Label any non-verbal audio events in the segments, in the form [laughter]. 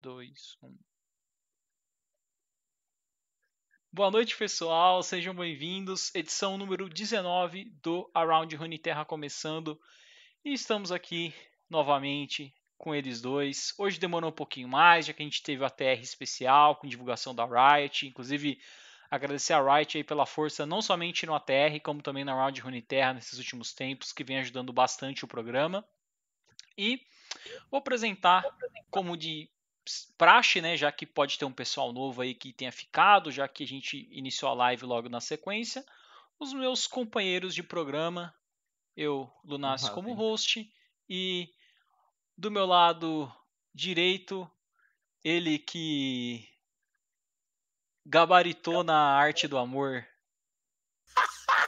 2, 1. Boa noite, pessoal. Sejam bem-vindos. Edição número 19 do Around Runeterra começando. E estamos aqui novamente com eles dois. Hoje demorou um pouquinho mais, já que a gente teve a TR especial com divulgação da Riot. Inclusive, agradecer a Riot aí pela força, não somente no ATR, como também na Round Runeterra nesses últimos tempos, que vem ajudando bastante o programa. E vou apresentar como de praxe, né, já que pode ter um pessoal novo aí que tenha ficado, já que a gente iniciou a live logo na sequência, os meus companheiros de programa, eu, Lunácio, como host, e do meu lado direito, ele que gabaritou na arte do amor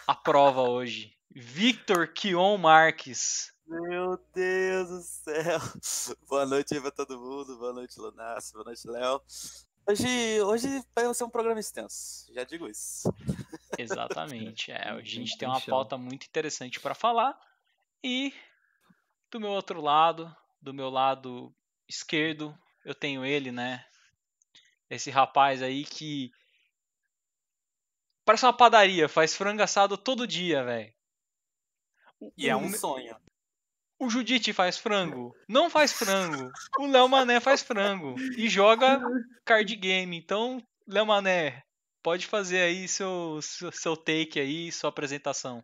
a prova hoje. Victor Kion Marques. Meu Deus do céu. [laughs] Boa noite aí pra todo mundo. Boa noite, Lunas. Boa noite, Léo. Hoje, hoje vai ser um programa extenso, já digo isso. Exatamente. É, a gente tem uma pauta muito interessante para falar. E do meu outro lado, do meu lado esquerdo, eu tenho ele, né? Esse rapaz aí que parece uma padaria, faz frango assado todo dia, velho. E é um sonho. O Judite faz frango? Não faz frango. O Léo Mané faz frango. E joga card game. Então, Léo Mané, pode fazer aí seu, seu, take aí, sua apresentação.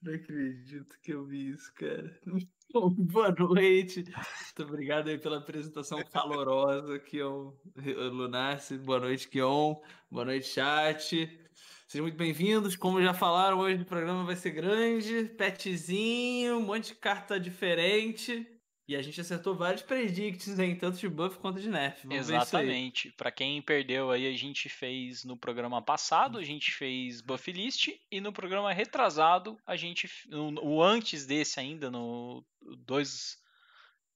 Não acredito que eu vi isso, cara. [laughs] Bom, boa noite. Muito obrigado aí pela apresentação calorosa, Kion Lunassi. Boa noite, Kion. Boa noite, chat. Sejam muito bem-vindos. Como já falaram, hoje o programa vai ser grande, petzinho, um monte de carta diferente. E a gente acertou vários predicts, hein? Tanto de buff quanto de nerf. Vamos Exatamente. Para quem perdeu aí, a gente fez no programa passado, a gente fez buff list. E no programa retrasado, a gente. O antes desse ainda, no dois.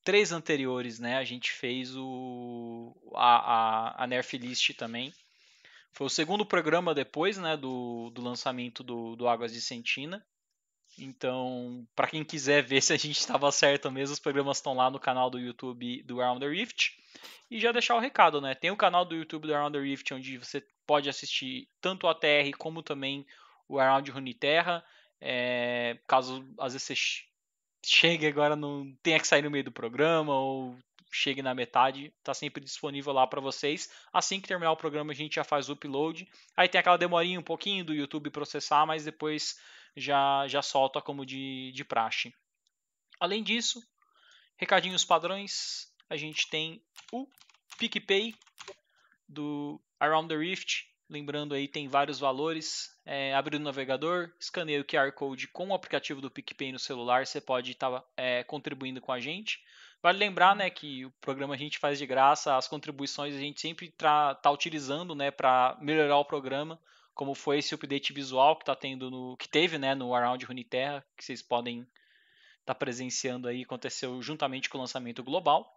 Três anteriores, né? A gente fez o. A, a, a nerf list também. Foi o segundo programa depois né, do, do lançamento do, do Águas de Sentina. Então, para quem quiser ver se a gente [laughs] estava certo mesmo, os programas estão lá no canal do YouTube do Around the Rift. E já deixar o recado, né? Tem o canal do YouTube do Around the Rift, onde você pode assistir tanto o ATR como também o Around Runeterra. É, caso às vezes você [laughs] chegue agora, não tenha que sair no meio do programa ou chegue na metade, está sempre disponível lá para vocês. Assim que terminar o programa, a gente já faz o upload. Aí tem aquela demorinha um pouquinho do YouTube processar, mas depois já, já solta como de, de praxe. Além disso, recadinhos padrões, a gente tem o PicPay do Around the Rift. Lembrando aí, tem vários valores. É, o navegador, escaneia o QR Code com o aplicativo do PicPay no celular, você pode estar tá, é, contribuindo com a gente. Vale lembrar, né, que o programa a gente faz de graça, as contribuições a gente sempre está utilizando, né, para melhorar o programa, como foi esse update visual que tá tendo no que teve, né, no Around Runeterra, que vocês podem estar tá presenciando aí, aconteceu juntamente com o lançamento global.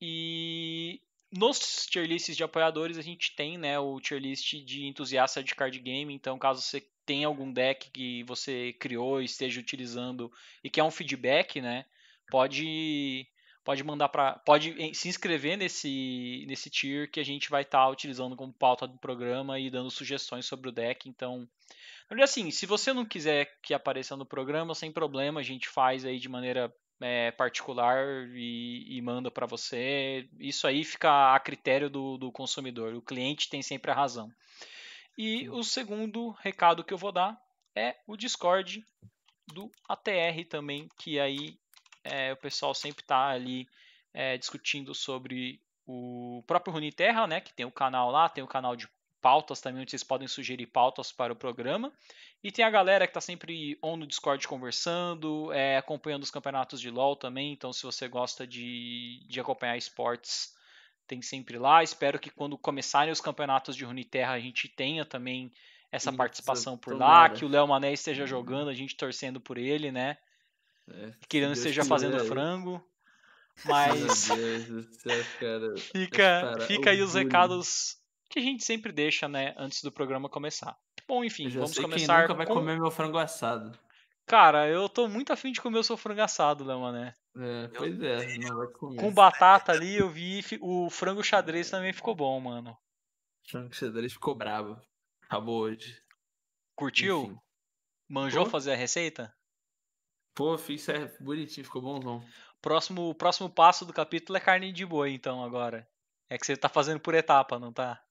E nos tier lists de apoiadores a gente tem, né, o tier list de entusiasta de card game, então caso você tenha algum deck que você criou esteja utilizando e quer um feedback, né, pode pode mandar para pode se inscrever nesse nesse tier que a gente vai estar tá utilizando como pauta do programa e dando sugestões sobre o deck. Então, assim, se você não quiser que apareça no programa, sem problema, a gente faz aí de maneira é, particular e, e manda para você. Isso aí fica a critério do, do consumidor. O cliente tem sempre a razão. E o segundo recado que eu vou dar é o Discord do ATR também, que aí é, o pessoal sempre está ali é, discutindo sobre o próprio Runeterra, né, que tem o canal lá, tem o canal de pautas também, onde vocês podem sugerir pautas para o programa. E tem a galera que está sempre on no Discord conversando, é, acompanhando os campeonatos de LoL também. Então, se você gosta de, de acompanhar esportes, tem sempre lá. Espero que quando começarem os campeonatos de Runeterra, a gente tenha também essa Isso, participação por lá, que o Léo Mané esteja uhum. jogando, a gente torcendo por ele, né? É, Querendo esteja fazendo aí. frango. Mas. Céu, fica, fica aí os recados que a gente sempre deixa, né, antes do programa começar. Bom, enfim, vamos começar. Quem nunca vai com... comer meu frango assado. Cara, eu tô muito afim de comer o seu frango assado, né, mané? É, pois é, não vai comer. Com batata ali, eu vi o frango xadrez também ficou bom, mano. Frank Xadrez ficou bravo. Acabou hoje. Curtiu? Enfim. Manjou Pô. fazer a receita? Pô, fiz certo, bonitinho, ficou bonzão. Próximo, próximo passo do capítulo é carne de boi, então, agora. É que você tá fazendo por etapa, não tá?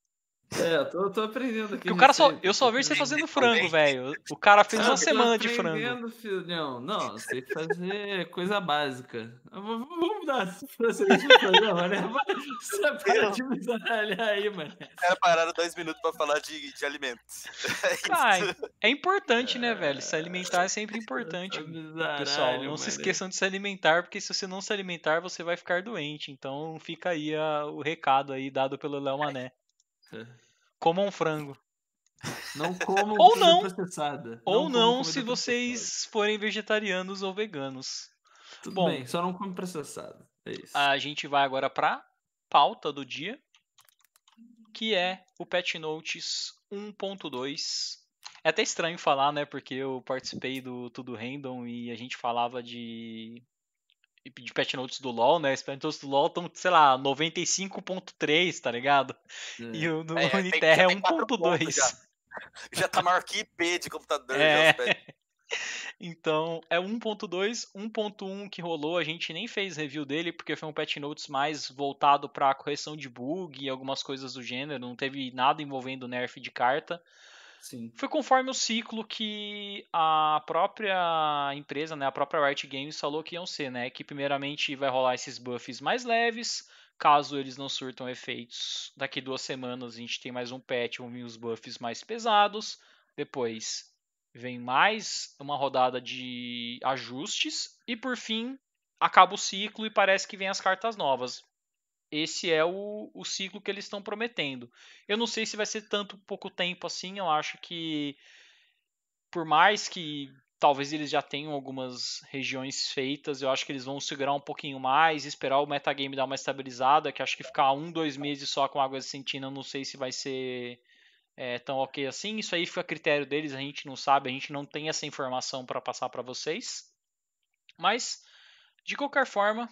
É, eu tô, tô aprendendo aqui. O cara só. Eu só vejo você fazendo frango, velho. O cara fez Ah, uma semana de frango. aprendendo, filhão. Não, sei fazer coisa básica. Vamos mudar essa frase do programa, né? Você para de me zaralhar aí, mano. Era pararam dois minutos pra falar de, de alimentos. [laughs] É. Cara, é importante, né, velho? Se alimentar é sempre importante. Pessoal, Pessoal, não se esqueçam de se alimentar, porque se você não se alimentar, você vai ficar doente. Então fica aí a- o recado aí dado pelo Léo Mané. Comam um frango. Não comam Ou não. processada. Ou não, comida se vocês forem vegetarianos ou veganos. Tudo bom. bem, só não come processado. É isso. A gente vai agora pra pauta do dia, que é o Patch Notes 1.2. É até estranho falar, né? Porque eu participei do Tudo Random e a gente falava de de patch notes do LoL, né? Os patch notes do LoL estão, sei lá, 95.3, tá ligado? E o do É, tem- Uniterra já é tem quatro pontos 1.2. já. [laughs] Já tá maior que IP de computador. É. [laughs] Então, é 1.2, 1.1 que rolou, a gente nem fez review dele porque foi um patch notes mais voltado para correção de bug e algumas coisas do gênero, não teve nada envolvendo nerf de carta. Sim. Foi conforme o ciclo que a própria empresa, né, a própria Riot Games falou que iam ser, né, que primeiramente vai rolar esses buffs mais leves, caso eles não surtam efeitos. Daqui duas semanas a gente tem mais um patch, vão vir os buffs mais pesados. Depois vem mais uma rodada de ajustes e por fim acaba o ciclo e parece que vem as cartas novas. Esse é o, o ciclo que eles estão prometendo. Eu não sei se vai ser tanto pouco tempo assim. Eu acho que por mais que talvez eles já tenham algumas regiões feitas, eu acho que eles vão segurar um pouquinho mais, esperar o metagame dar uma estabilizada, que acho que ficar um, dois meses só com água sentina, não sei se vai ser é, tão ok assim. Isso aí fica a critério deles, a gente não sabe, a gente não tem essa informação para passar para vocês. Mas, de qualquer forma,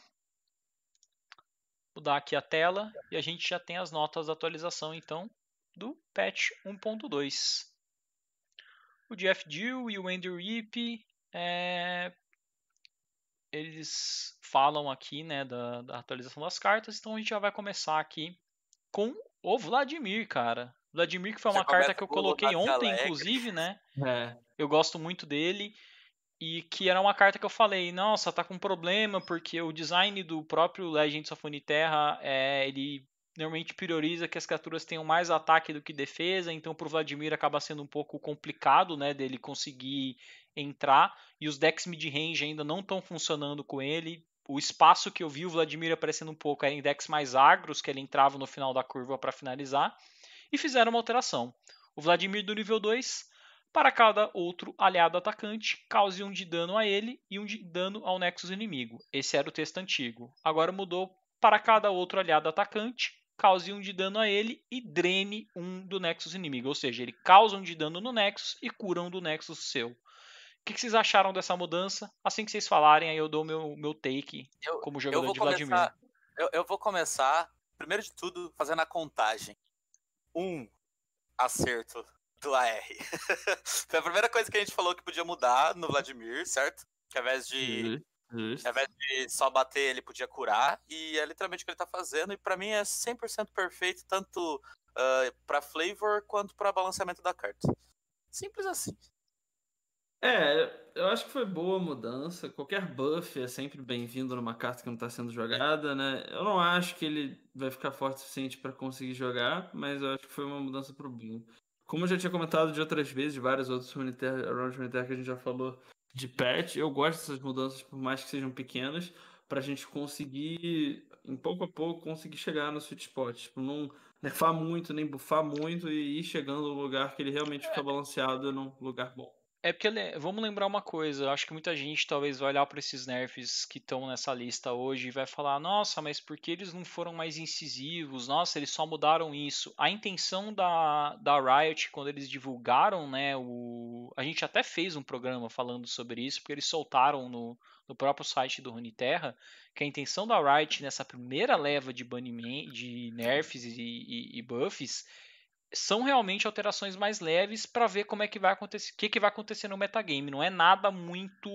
mudar aqui a tela e a gente já tem as notas da atualização então do patch 1.2. O Jeff Dill e o Andrew Rip é, eles falam aqui né, da, da, atualização das cartas, então a gente já vai começar aqui com o Vladimir, cara. Vladimir que foi uma carta que eu coloquei ontem, inclusive, né? [laughs] É. Eu gosto muito dele e que era uma carta que eu falei, nossa, tá com problema porque o design do próprio Legends of Uniterra é ele normalmente prioriza que as criaturas tenham mais ataque do que defesa, então pro Vladimir acaba sendo um pouco complicado, né, dele conseguir entrar e os decks mid-range ainda não estão funcionando com ele. O espaço que eu vi o Vladimir aparecendo um pouco era em decks mais agros, que ele entrava no final da curva para finalizar, e fizeram uma alteração. O Vladimir do nível 2 para cada outro aliado atacante, cause um de dano a ele e um de dano ao Nexus inimigo. Esse era o texto antigo. Agora mudou para cada outro aliado atacante, cause um de dano a ele e drene um do Nexus inimigo. Ou seja, ele causa um de dano no Nexus e cura um do Nexus seu. O que, que vocês acharam dessa mudança? Assim que vocês falarem, aí eu dou meu, meu take eu, como jogador de começar, Vladimir. Eu, eu, vou começar, primeiro de tudo, fazendo a contagem. Um acerto do AR. [laughs] Foi a primeira coisa que a gente falou que podia mudar no Vladimir, certo? Que ao invés de. Uhum. Ao invés de só bater, ele podia curar. E é literalmente o que ele tá fazendo. E para mim é 100% perfeito, tanto uh, para flavor quanto para balanceamento da carta. Simples assim. É, eu acho que foi boa a mudança. Qualquer buff é sempre bem-vindo numa carta que não está sendo jogada, né? Eu não acho que ele vai ficar forte o suficiente para conseguir jogar, mas eu acho que foi uma mudança pro bom. Como eu já tinha comentado de outras vezes, de vários outros rounds Uniter que a gente já falou de patch, eu gosto dessas mudanças, por mais que sejam pequenas, pra gente conseguir, em pouco a pouco, conseguir chegar no sweet spot. Tipo, não nerfar muito, nem buffar muito e ir chegando no lugar que ele realmente fica balanceado num lugar bom. É porque vamos lembrar uma coisa, acho que muita gente talvez vai olhar para esses nerfs que estão nessa lista hoje e vai falar: "Nossa, mas por que eles não foram mais incisivos? Nossa, eles só mudaram isso". A intenção da, da Riot quando eles divulgaram, né, o a gente até fez um programa falando sobre isso, porque eles soltaram no, no próprio site do Runeterra, que a intenção da Riot nessa primeira leva de banimento de nerfs e, e, e buffs são realmente alterações mais leves para ver como é que vai acontecer, o que, que vai acontecer no metagame. Não é nada muito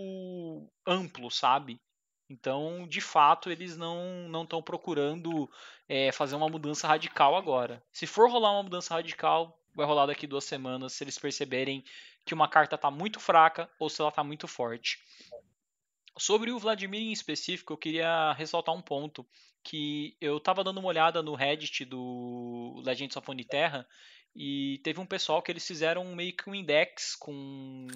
amplo, sabe? Então, de fato, eles não não estão procurando é, fazer uma mudança radical agora. Se for rolar uma mudança radical, vai rolar daqui duas semanas, se eles perceberem que uma carta está muito fraca ou se ela está muito forte. Sobre o Vladimir em específico, eu queria ressaltar um ponto que eu estava dando uma olhada no Reddit do Legends of Terra e teve um pessoal que eles fizeram meio que um index com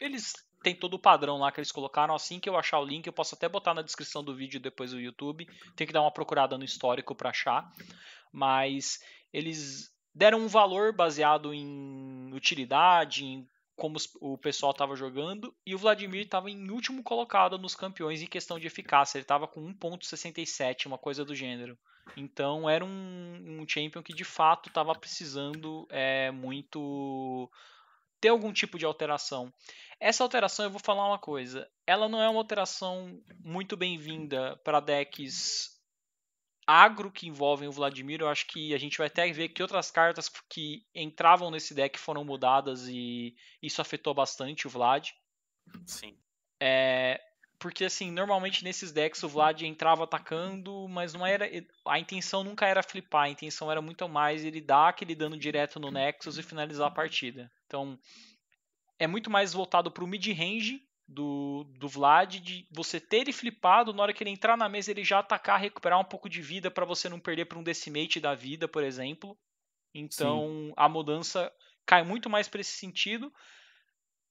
eles têm todo o padrão lá que eles colocaram. Assim que eu achar o link, eu posso até botar na descrição do vídeo depois do YouTube. Tem que dar uma procurada no histórico para achar. Mas eles deram um valor baseado em utilidade, em como o pessoal estava jogando, e o Vladimir estava em último colocado nos campeões em questão de eficácia. Ele estava com 1.67, uma coisa do gênero. Então era um, um champion que de fato estava precisando é, muito ter algum tipo de alteração. Essa alteração, eu vou falar uma coisa, ela não é uma alteração muito bem-vinda para decks agro que envolvem o Vladimir, eu acho que a gente vai até ver que outras cartas que entravam nesse deck foram mudadas e isso afetou bastante o Vlad. Sim. É, porque assim, normalmente nesses decks o Vlad entrava atacando, mas não era a intenção nunca era flipar, a intenção era muito mais ele dar aquele dano direto no Nexus e finalizar a partida. Então, é muito mais voltado para o mid-range do, do Vlad de você ter ele flipado, na hora que ele entrar na mesa ele já atacar, recuperar um pouco de vida para você não perder para um decimate da vida, por exemplo. Então Sim. a mudança cai muito mais para esse sentido.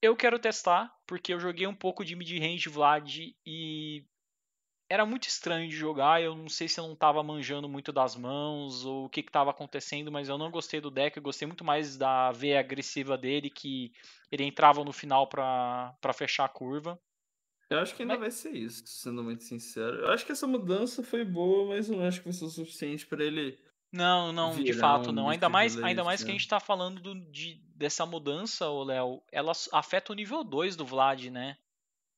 Eu quero testar, porque eu joguei um pouco de mid-range Vlad e era muito estranho de jogar. Eu não sei se eu não estava manjando muito das mãos ou o que estava acontecendo, mas eu não gostei do deck. Eu gostei muito mais da veia agressiva dele, que ele entrava no final para fechar a curva. Eu acho que ainda mas... vai ser isso, sendo muito sincero. Eu acho que essa mudança foi boa, mas eu não acho que vai ser o suficiente para ele. Não, não, de fato não. Ainda mais, ainda mais que a gente está falando do, de, dessa mudança, Léo, ela afeta o nível 2 do Vlad, né?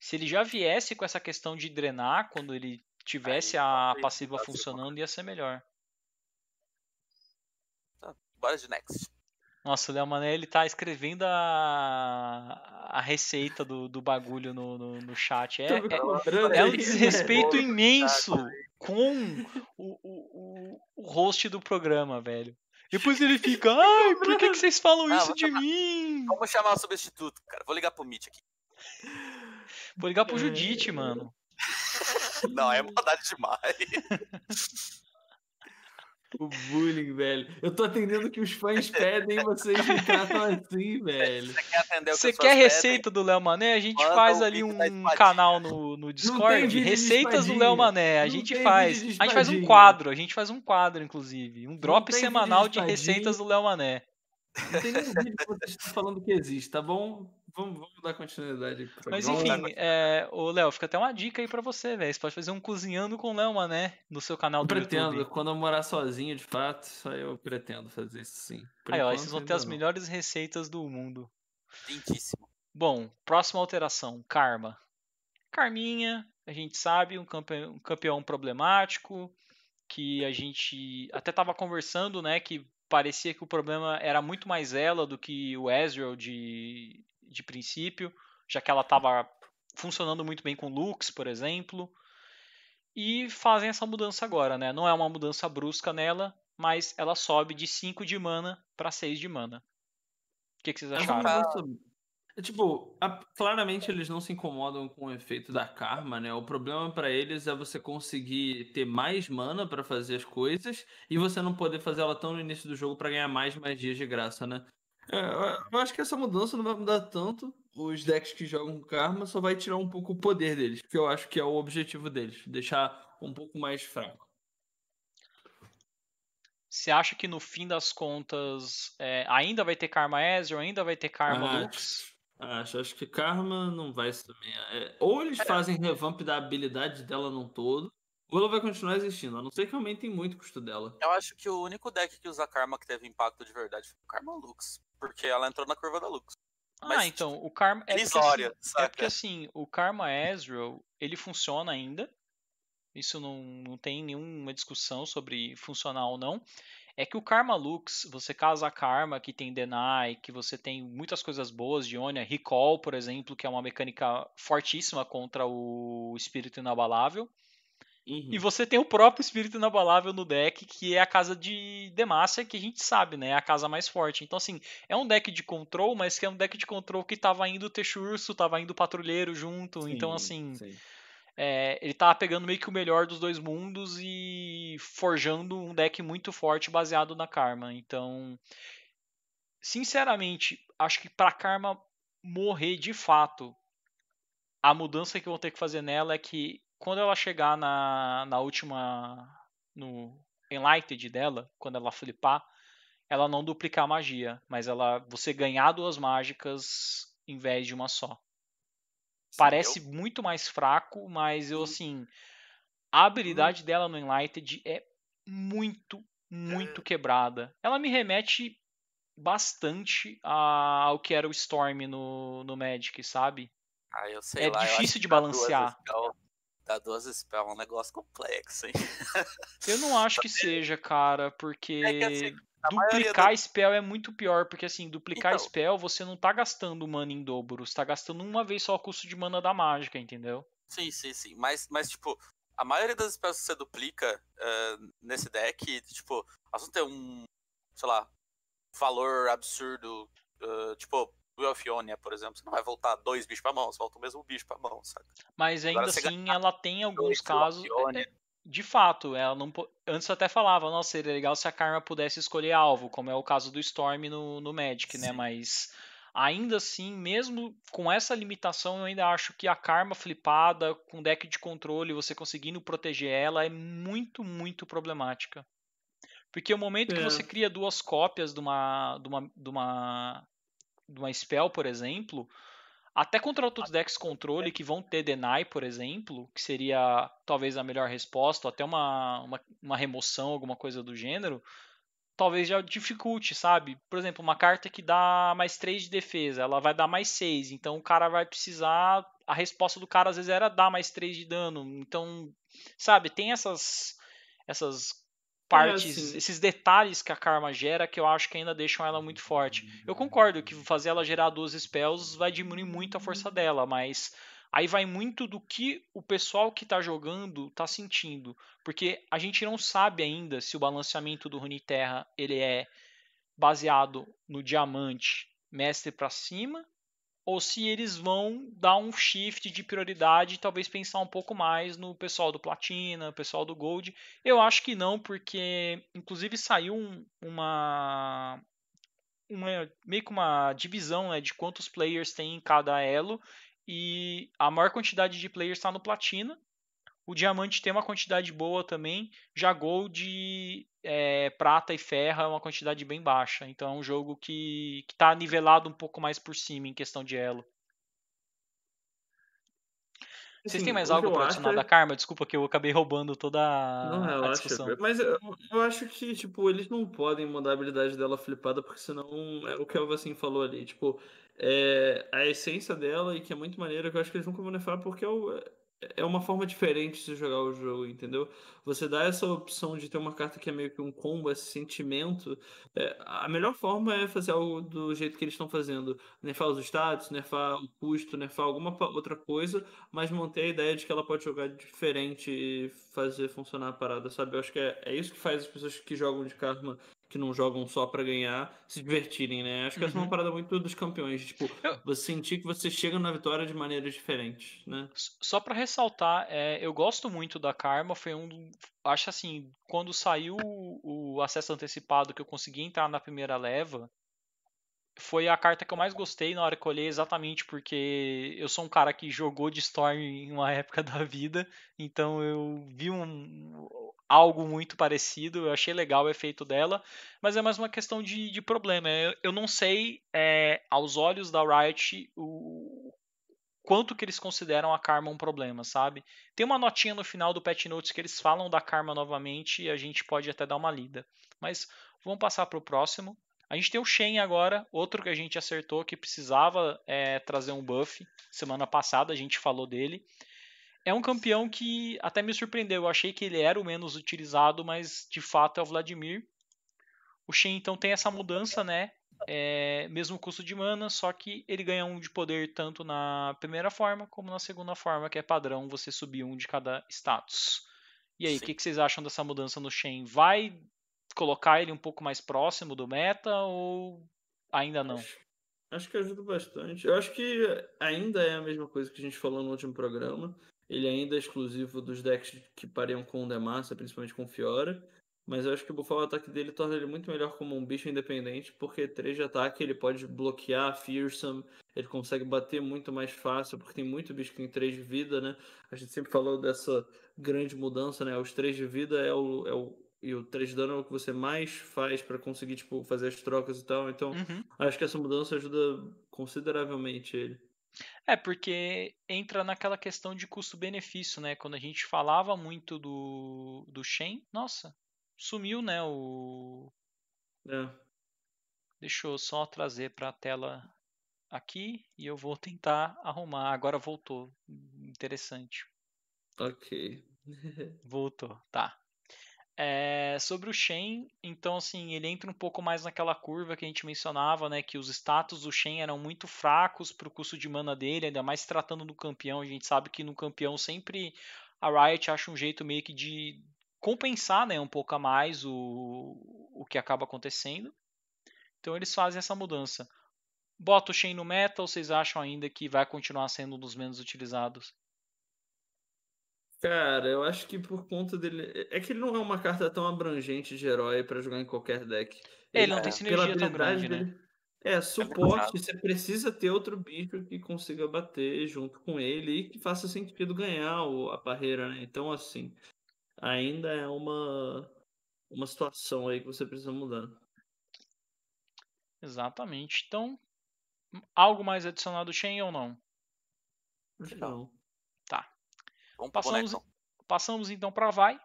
Se ele já viesse com essa questão de drenar quando ele tivesse a passiva funcionando, ia ser melhor. Tá, bora de next. Nossa, o Léo Mané, ele tá escrevendo a, a receita do, do bagulho no, no, no chat. É, [laughs] é, é, um desrespeito [laughs] imenso com o, o, o host do programa, velho. Depois ele [laughs] fica, ai, por que, que vocês falam isso de mim? Vamos chamar o substituto, cara. Vou ligar pro Mitch aqui. Vou ligar pro Judite, mano. [laughs] Não, é maldade demais. [laughs] O bullying, velho. Eu tô atendendo o que os fãs pedem e vocês me tratam assim, velho. Você quer atender o Você quer receita pedem? do Léo Mané? A gente Manda faz ali um canal no, no Discord. Receitas do Léo Mané. A gente faz. A gente faz um quadro. A gente faz um quadro, inclusive. Um drop semanal de, de receitas do Léo Mané. Não tem nenhum vídeo que você está falando que existe, tá bom? Vamos, vamos dar continuidade. Mas enfim, é, o Léo, fica até uma dica aí pra você, velho. Você pode fazer um cozinhando com o Léo Mané no seu canal eu do pretendo, YouTube. quando eu morar sozinho, de fato, só eu pretendo fazer isso sim. Por aí, ó, vocês vão ter as não. melhores receitas do mundo. Lindíssimo. Bom, próxima alteração, Karma. Carminha, a gente sabe, um campeão, um campeão problemático, que a gente até tava conversando, né, que parecia que o problema era muito mais ela do que o Ezreal de, de princípio, já que ela estava funcionando muito bem com Lux, por exemplo. E fazem essa mudança agora, né? Não é uma mudança brusca nela, mas ela sobe de 5 de mana para 6 de mana. O que, que vocês acharam? É, tipo, a, claramente eles não se incomodam com o efeito da karma, né? O problema para eles é você conseguir ter mais mana para fazer as coisas e você não poder fazer ela tão no início do jogo para ganhar mais magias de graça, né? É, eu acho que essa mudança não vai mudar tanto. Os decks que jogam karma só vai tirar um pouco o poder deles, que eu acho que é o objetivo deles, deixar um pouco mais fraco. Você acha que no fim das contas é, ainda vai ter Karma Ezreal, ainda vai ter Karma Acho. Lux? Acho, acho que Karma não vai sumir. É, ou eles fazem revamp da habilidade dela num todo, ou ela vai continuar existindo, a não ser que aumentem muito o custo dela. Eu acho que o único deck que usa Karma que teve impacto de verdade foi o Karma Lux. Porque ela entrou na curva da Lux. Ah, Mas, então, o Karma. É porque, Irisória, assim, é porque assim, o Karma Ezreal, ele funciona ainda. Isso não, não tem nenhuma discussão sobre funcionar ou não. É que o Karma Lux, você casa Karma, que tem Deny, que você tem muitas coisas boas de Ionia, Recall, por exemplo, que é uma mecânica fortíssima contra o Espírito Inabalável. Uhum. E você tem o próprio Espírito Inabalável no deck, que é a casa de Demacia, que a gente sabe, né? É a casa mais forte. Então, assim, é um deck de control, mas que é um deck de control que tava indo Texurso, tava indo Patrulheiro junto. então, Sim, assim, sim. é, ele tava pegando meio que o melhor dos dois mundos e forjando um deck muito forte baseado na Karma. Então, sinceramente, acho que pra Karma morrer de fato, a mudança que vão ter que fazer nela é que quando ela chegar na, na última. no Enlightened dela, quando ela flipar, ela não duplicar a magia, mas ela você ganhar duas mágicas em vez de uma só. Parece muito mais fraco, mas eu Hum. assim. A habilidade dela no Enlightened é muito, muito quebrada. Ela me remete bastante ao que era o Storm no, no Magic, sabe? Ah, eu sei É lá, eu difícil de dar duas balancear. Dar duas spell é um negócio complexo, hein? Eu não acho que [laughs] seja, cara, porque É que, assim, duplicar do- spell é muito pior, porque assim, duplicar Então. spell você não tá gastando mana em dobro, você tá gastando uma vez só o custo de mana da mágica, entendeu? Sim, sim, sim. Mas, mas tipo, a maioria das spells que você duplica eh, nesse deck, tipo, elas vão ter um, sei lá, valor absurdo. eh, tipo, Will of Ionia, por exemplo. Você não vai voltar dois bichos pra mão, você volta o mesmo bicho pra mão, saca? Mas ainda Agora assim, ela tem alguns casos. Ionia. é, De fato, ela não. Antes eu até falava, nossa, seria legal se a Karma pudesse escolher alvo, como é o caso do Storm no, no Magic, né? Sim. Mas ainda assim, mesmo com essa limitação, eu ainda acho que a Karma flipada, com deck de controle, você conseguindo proteger ela, é muito, muito problemática. Porque o momento que É. você cria duas cópias de uma, de uma, de uma, de uma spell, por exemplo, até contra outros decks controle que vão ter deny, por exemplo, que seria talvez a melhor resposta, ou até uma, uma, uma remoção, alguma coisa do gênero, talvez já dificulte, sabe? Por exemplo, uma carta que dá mais 3 de defesa, ela vai dar mais 6, então o cara vai precisar. A resposta do cara às vezes era dar mais 3 de dano. Então, sabe, tem essas. essas partes, assim- esses detalhes que a Karma gera que eu acho que ainda deixam ela muito forte. Eu concordo que fazer ela gerar duas spells vai diminuir muito a força dela, mas aí vai muito do que o pessoal que tá jogando tá sentindo, porque a gente não sabe ainda se o balanceamento do Runeterra ele é baseado no diamante mestre para cima ou se eles vão dar um shift de prioridade e talvez pensar um pouco mais no pessoal do Platina, pessoal do Gold. Eu acho que não, porque inclusive saiu um- uma, uma meio que uma divisão né, de quantos players tem em cada elo e a maior quantidade de players está no Platina. O diamante tem uma quantidade boa também. Já Gold, é, prata e ferro é uma quantidade bem baixa. Então é um jogo que, que tá nivelado um pouco mais por cima em questão de elo. Vocês Assim, têm mais o que algo para acho adicionar é- da Karma? Desculpa que eu acabei [laughs] roubando toda Não, a discussão. Mas eu, eu acho que, tipo, eles não podem mudar a habilidade dela flipada, porque senão é o que o assim falou ali. Tipo, é a essência dela e que é muito maneira, que eu acho que eles nunca vão levar porque é, o- é uma forma diferente de jogar o jogo, entendeu? Você dá essa opção de ter uma carta que é meio que um combo, esse sentimento. é, a melhor forma é fazer algo do jeito que eles estão fazendo. Nerfar os status, nerfar o custo, nerfar alguma outra coisa, mas manter a ideia de que ela pode jogar diferente e fazer funcionar a parada, sabe? Eu acho que é, é isso que faz as pessoas que jogam de Karma, que não jogam só pra ganhar, se divertirem, né? Acho que essa é uma Uhum. parada muito dos campeões, tipo, Eu- você sentir que você chega na vitória de maneiras diferentes, né? Só pra ressaltar, é, eu gosto muito da Karma. Foi um. Acho assim, quando saiu o o acesso antecipado que eu consegui entrar na primeira leva, foi a carta que eu mais gostei na hora que eu olhei, exatamente porque eu sou um cara que jogou de Storm em uma [laughs] época da vida, então eu vi um, algo muito parecido. Eu achei legal o efeito dela, mas é mais uma questão de, de problema. Eu, eu não sei, é, aos olhos da Riot, o quanto que eles consideram a Karma um problema, sabe? Tem uma notinha no final do Pet Notes que eles falam da Karma novamente e a gente pode até dar uma lida. Mas vamos passar para o próximo. A gente tem o Shen agora, outro que a gente acertou que precisava é, trazer um buff. Semana passada a gente falou dele. É um campeão que até me surpreendeu. Eu achei que ele era o menos utilizado, mas de fato é o Vladimir. O Shen então tem essa mudança, né? É, mesmo custo de mana, só que ele ganha um de poder tanto na primeira forma como na segunda forma, que é padrão você subir um de cada status. E aí, o que, que, vocês acham dessa mudança no Shen? Vai colocar ele um pouco mais próximo do meta ou ainda não? Acho, acho que ajuda bastante. Eu acho que ainda é a mesma coisa que a gente falou no último programa. Ele ainda é exclusivo dos decks que pariam com o Demacia, principalmente com Fiora. Mas eu acho que o Buffalo ataque dele torna ele muito melhor como um bicho independente, porque 3 de ataque ele pode bloquear, fearsome, ele consegue bater muito mais fácil, porque tem muito bicho que tem 3 de vida, né? A gente sempre falou dessa grande mudança, né? Os 3 de vida é o, é o e o 3 de dano é o que você mais faz para conseguir tipo fazer as trocas e tal. Então, uhum. acho que essa mudança ajuda consideravelmente ele. É, porque entra naquela questão de custo-benefício, né? Quando a gente falava muito do, do Shen, nossa, sumiu, né? O. É. Deixa eu só trazer para a tela aqui e eu vou tentar arrumar. Agora voltou. Interessante. Ok. [laughs] voltou, tá. É, sobre o Shen, então assim, ele entra um pouco mais naquela curva que a gente mencionava, né, que os status do Shen eram muito fracos para o custo de mana dele, ainda mais tratando do campeão. A gente sabe que no campeão sempre a Riot acha um jeito meio que de compensar, né, um pouco a mais o, o que acaba acontecendo. Então eles fazem essa mudança. Bota o Shen no meta ou vocês acham ainda que vai continuar sendo um dos menos utilizados? Cara, eu acho que por conta dele. É que ele não é uma carta tão abrangente de herói para jogar em qualquer deck. Ele, ele não tem sinergia tão grande, né? dele, né? É, suporte, você precisa ter outro bicho que consiga bater junto com ele e que faça sentido ganhar a barreira, né? Então, assim, ainda é uma, uma situação aí que você precisa mudar. Exatamente. Então, algo mais adicionado Shen ou não? Não. Vamos passamos, passamos então para a Vai.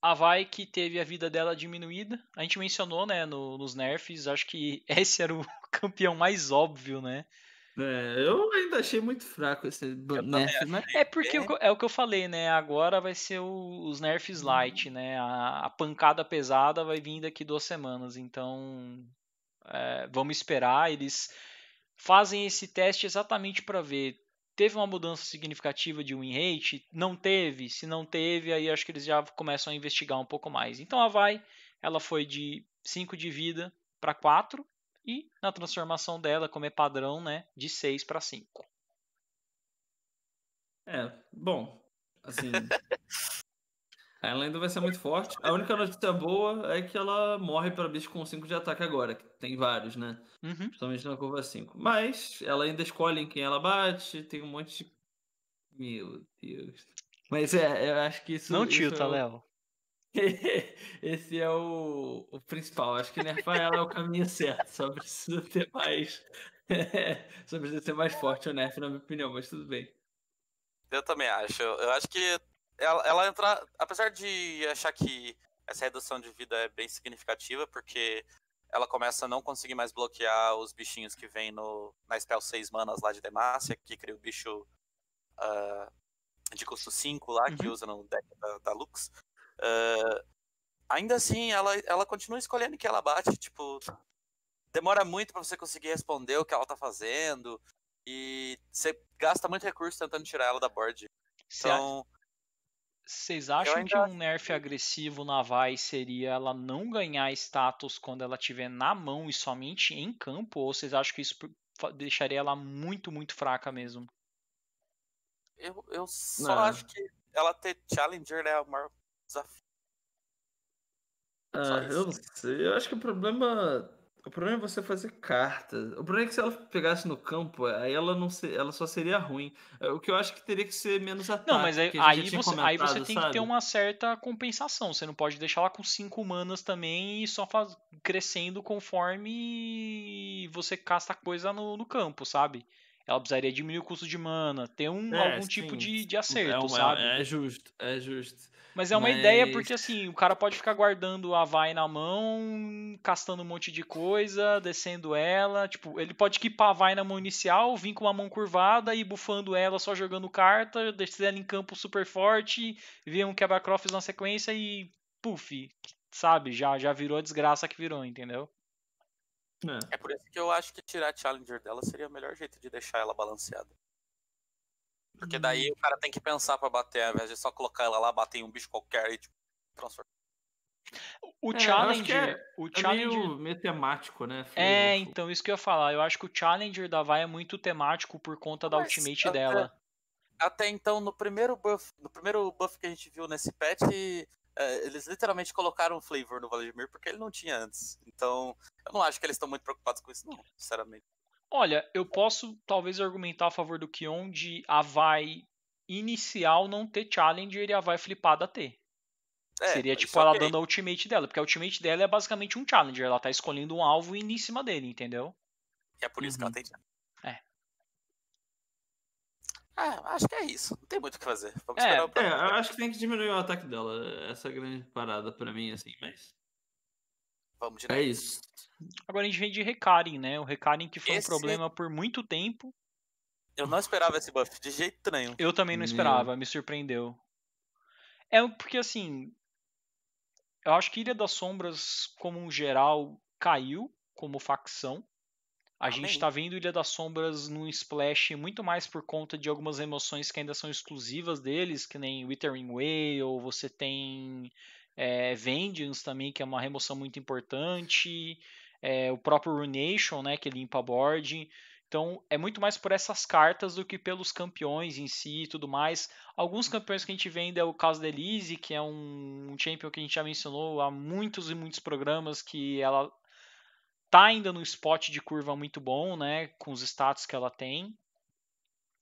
A Vai que teve a vida dela diminuída. A gente mencionou, né, no, nos nerfs. Acho que [laughs] esse era o [laughs] campeão mais óbvio, né? É, eu ainda achei muito fraco esse nerf, né? É porque é o que eu falei, né? Agora vai ser o, os nerfs light, né? A, a, pancada pesada vai vir daqui duas semanas. Então, é, vamos esperar. Eles fazem esse teste exatamente para ver Teve uma mudança significativa de win rate? Não teve? Se não teve, aí acho que eles já começam a investigar um pouco mais. Então a Vai, ela foi de 5 de vida para 4 e na transformação dela, como é padrão, né, de 6 para 5. É, bom, assim, [laughs] ela ainda vai ser muito forte. A única notícia boa é que ela morre para bicho com 5 de ataque agora, que tem vários, né? Uhum. Principalmente na curva 5. Mas ela ainda escolhe em quem ela bate, tem um monte de. Meu Deus. Mas é, eu acho que isso. Não tilta, é o... Léo. [laughs] Esse é o, o principal. Acho que nerfar ela é o caminho certo. Só precisa ter mais. [laughs] Só precisa ser mais forte o nerf, na minha opinião, mas tudo bem. Eu também acho. Eu acho que ela, ela entra. Apesar de achar que essa redução de vida é bem significativa, porque ela começa a não conseguir mais bloquear os bichinhos que vem no, na spell 6 manas lá de Demacia, que cria o bicho uh, de custo 5 lá, uhum. que usa no deck da, da Lux. Uh, ainda assim, ela, ela continua escolhendo que ela bate, tipo, demora muito para você conseguir responder o que ela tá fazendo, e você gasta muito recurso tentando tirar ela da board. Então, vocês acham ainda... que um nerf agressivo na Vai seria ela não ganhar status quando ela estiver na mão e somente em campo? Ou vocês acham que isso deixaria ela muito, muito fraca mesmo? Eu, eu só não. acho que ela ter Challenger é o maior desafio. Ah, eu não sei. Eu acho que o problema. O problema é você fazer cartas. O problema é que se ela pegasse no campo, aí ela não se... ela só seria ruim. É, o que eu acho que teria que ser menos ataque. Não, mas aí, aí você, aí você tem que ter sabe? uma certa compensação. Você não pode deixar ela com 5 manas também e só faz, crescendo conforme você casta coisa no, no campo, sabe? Ela precisaria diminuir o custo de mana, ter um, É, algum tipo sim. de, de É, acerto, uma- sabe? é justo, é justo. Mas é uma ideia Mas- porque assim, o cara pode ficar guardando a vai na mão, castando um monte de coisa, descendo ela, tipo, ele pode equipar a vai na mão inicial, vir com uma mão curvada e bufando ela só jogando carta, descer ela em campo super forte, vir um quebra-crofts na sequência e puf, sabe? Já já virou a desgraça que virou, entendeu? É. É por isso que eu acho que tirar a Challenger dela seria o melhor jeito de deixar ela balanceada. Porque daí Hum. o cara tem que pensar pra bater, ao invés de só colocar ela lá, bater em um bicho qualquer e tipo, transformar. O É, Challenger, é- o É Challenger meio, meio temático, né? É, Flavorful. então, isso que eu ia falar. Eu acho que o Challenger da Vai é muito temático por conta da Mas ultimate até- dela. Até então, no primeiro buff, no primeiro buff que a gente viu nesse patch, é, eles literalmente colocaram flavor no Vladimir porque ele não tinha antes. Então, eu não acho que eles estão muito preocupados com isso, não, sinceramente. Olha, eu posso talvez argumentar a favor do Kion de a Vai inicial não ter Challenger e a Vai flipada ter. É, Seria tipo ela dando a ultimate dela, porque a ultimate dela é basicamente um Challenger. Ela tá escolhendo um alvo e indo em cima dele, entendeu? E é por isso que Uhum. ela tem. É. Ah, acho que é isso. Não tem muito o que fazer. Vamos É, esperar o É, eu acho que tem que diminuir o ataque dela. Essa é a grande parada pra mim, assim, mas. Vamos de É isso. Agora a gente vem de Recarin, né? O Recarin que foi Esse- um problema por muito tempo. Eu não esperava esse buff de jeito nenhum. Eu também não esperava, me surpreendeu. É porque assim, eu acho que Ilha das Sombras, como um geral, caiu como facção. A gente Amém. tá vendo Ilha das Sombras num splash muito mais por conta de algumas emoções que ainda são exclusivas deles, que nem Withering Whale, você tem é, Vengeance também, que é uma remoção muito importante, é, o próprio Runation, né, que limpa a board. Então é muito mais por essas cartas do que pelos campeões em si e tudo mais. Alguns campeões que a gente vê ainda é o caso da Elise, que é um, um champion que a gente já mencionou há muitos e muitos programas, que ela tá ainda no spot de curva muito bom, né, com os status que ela tem.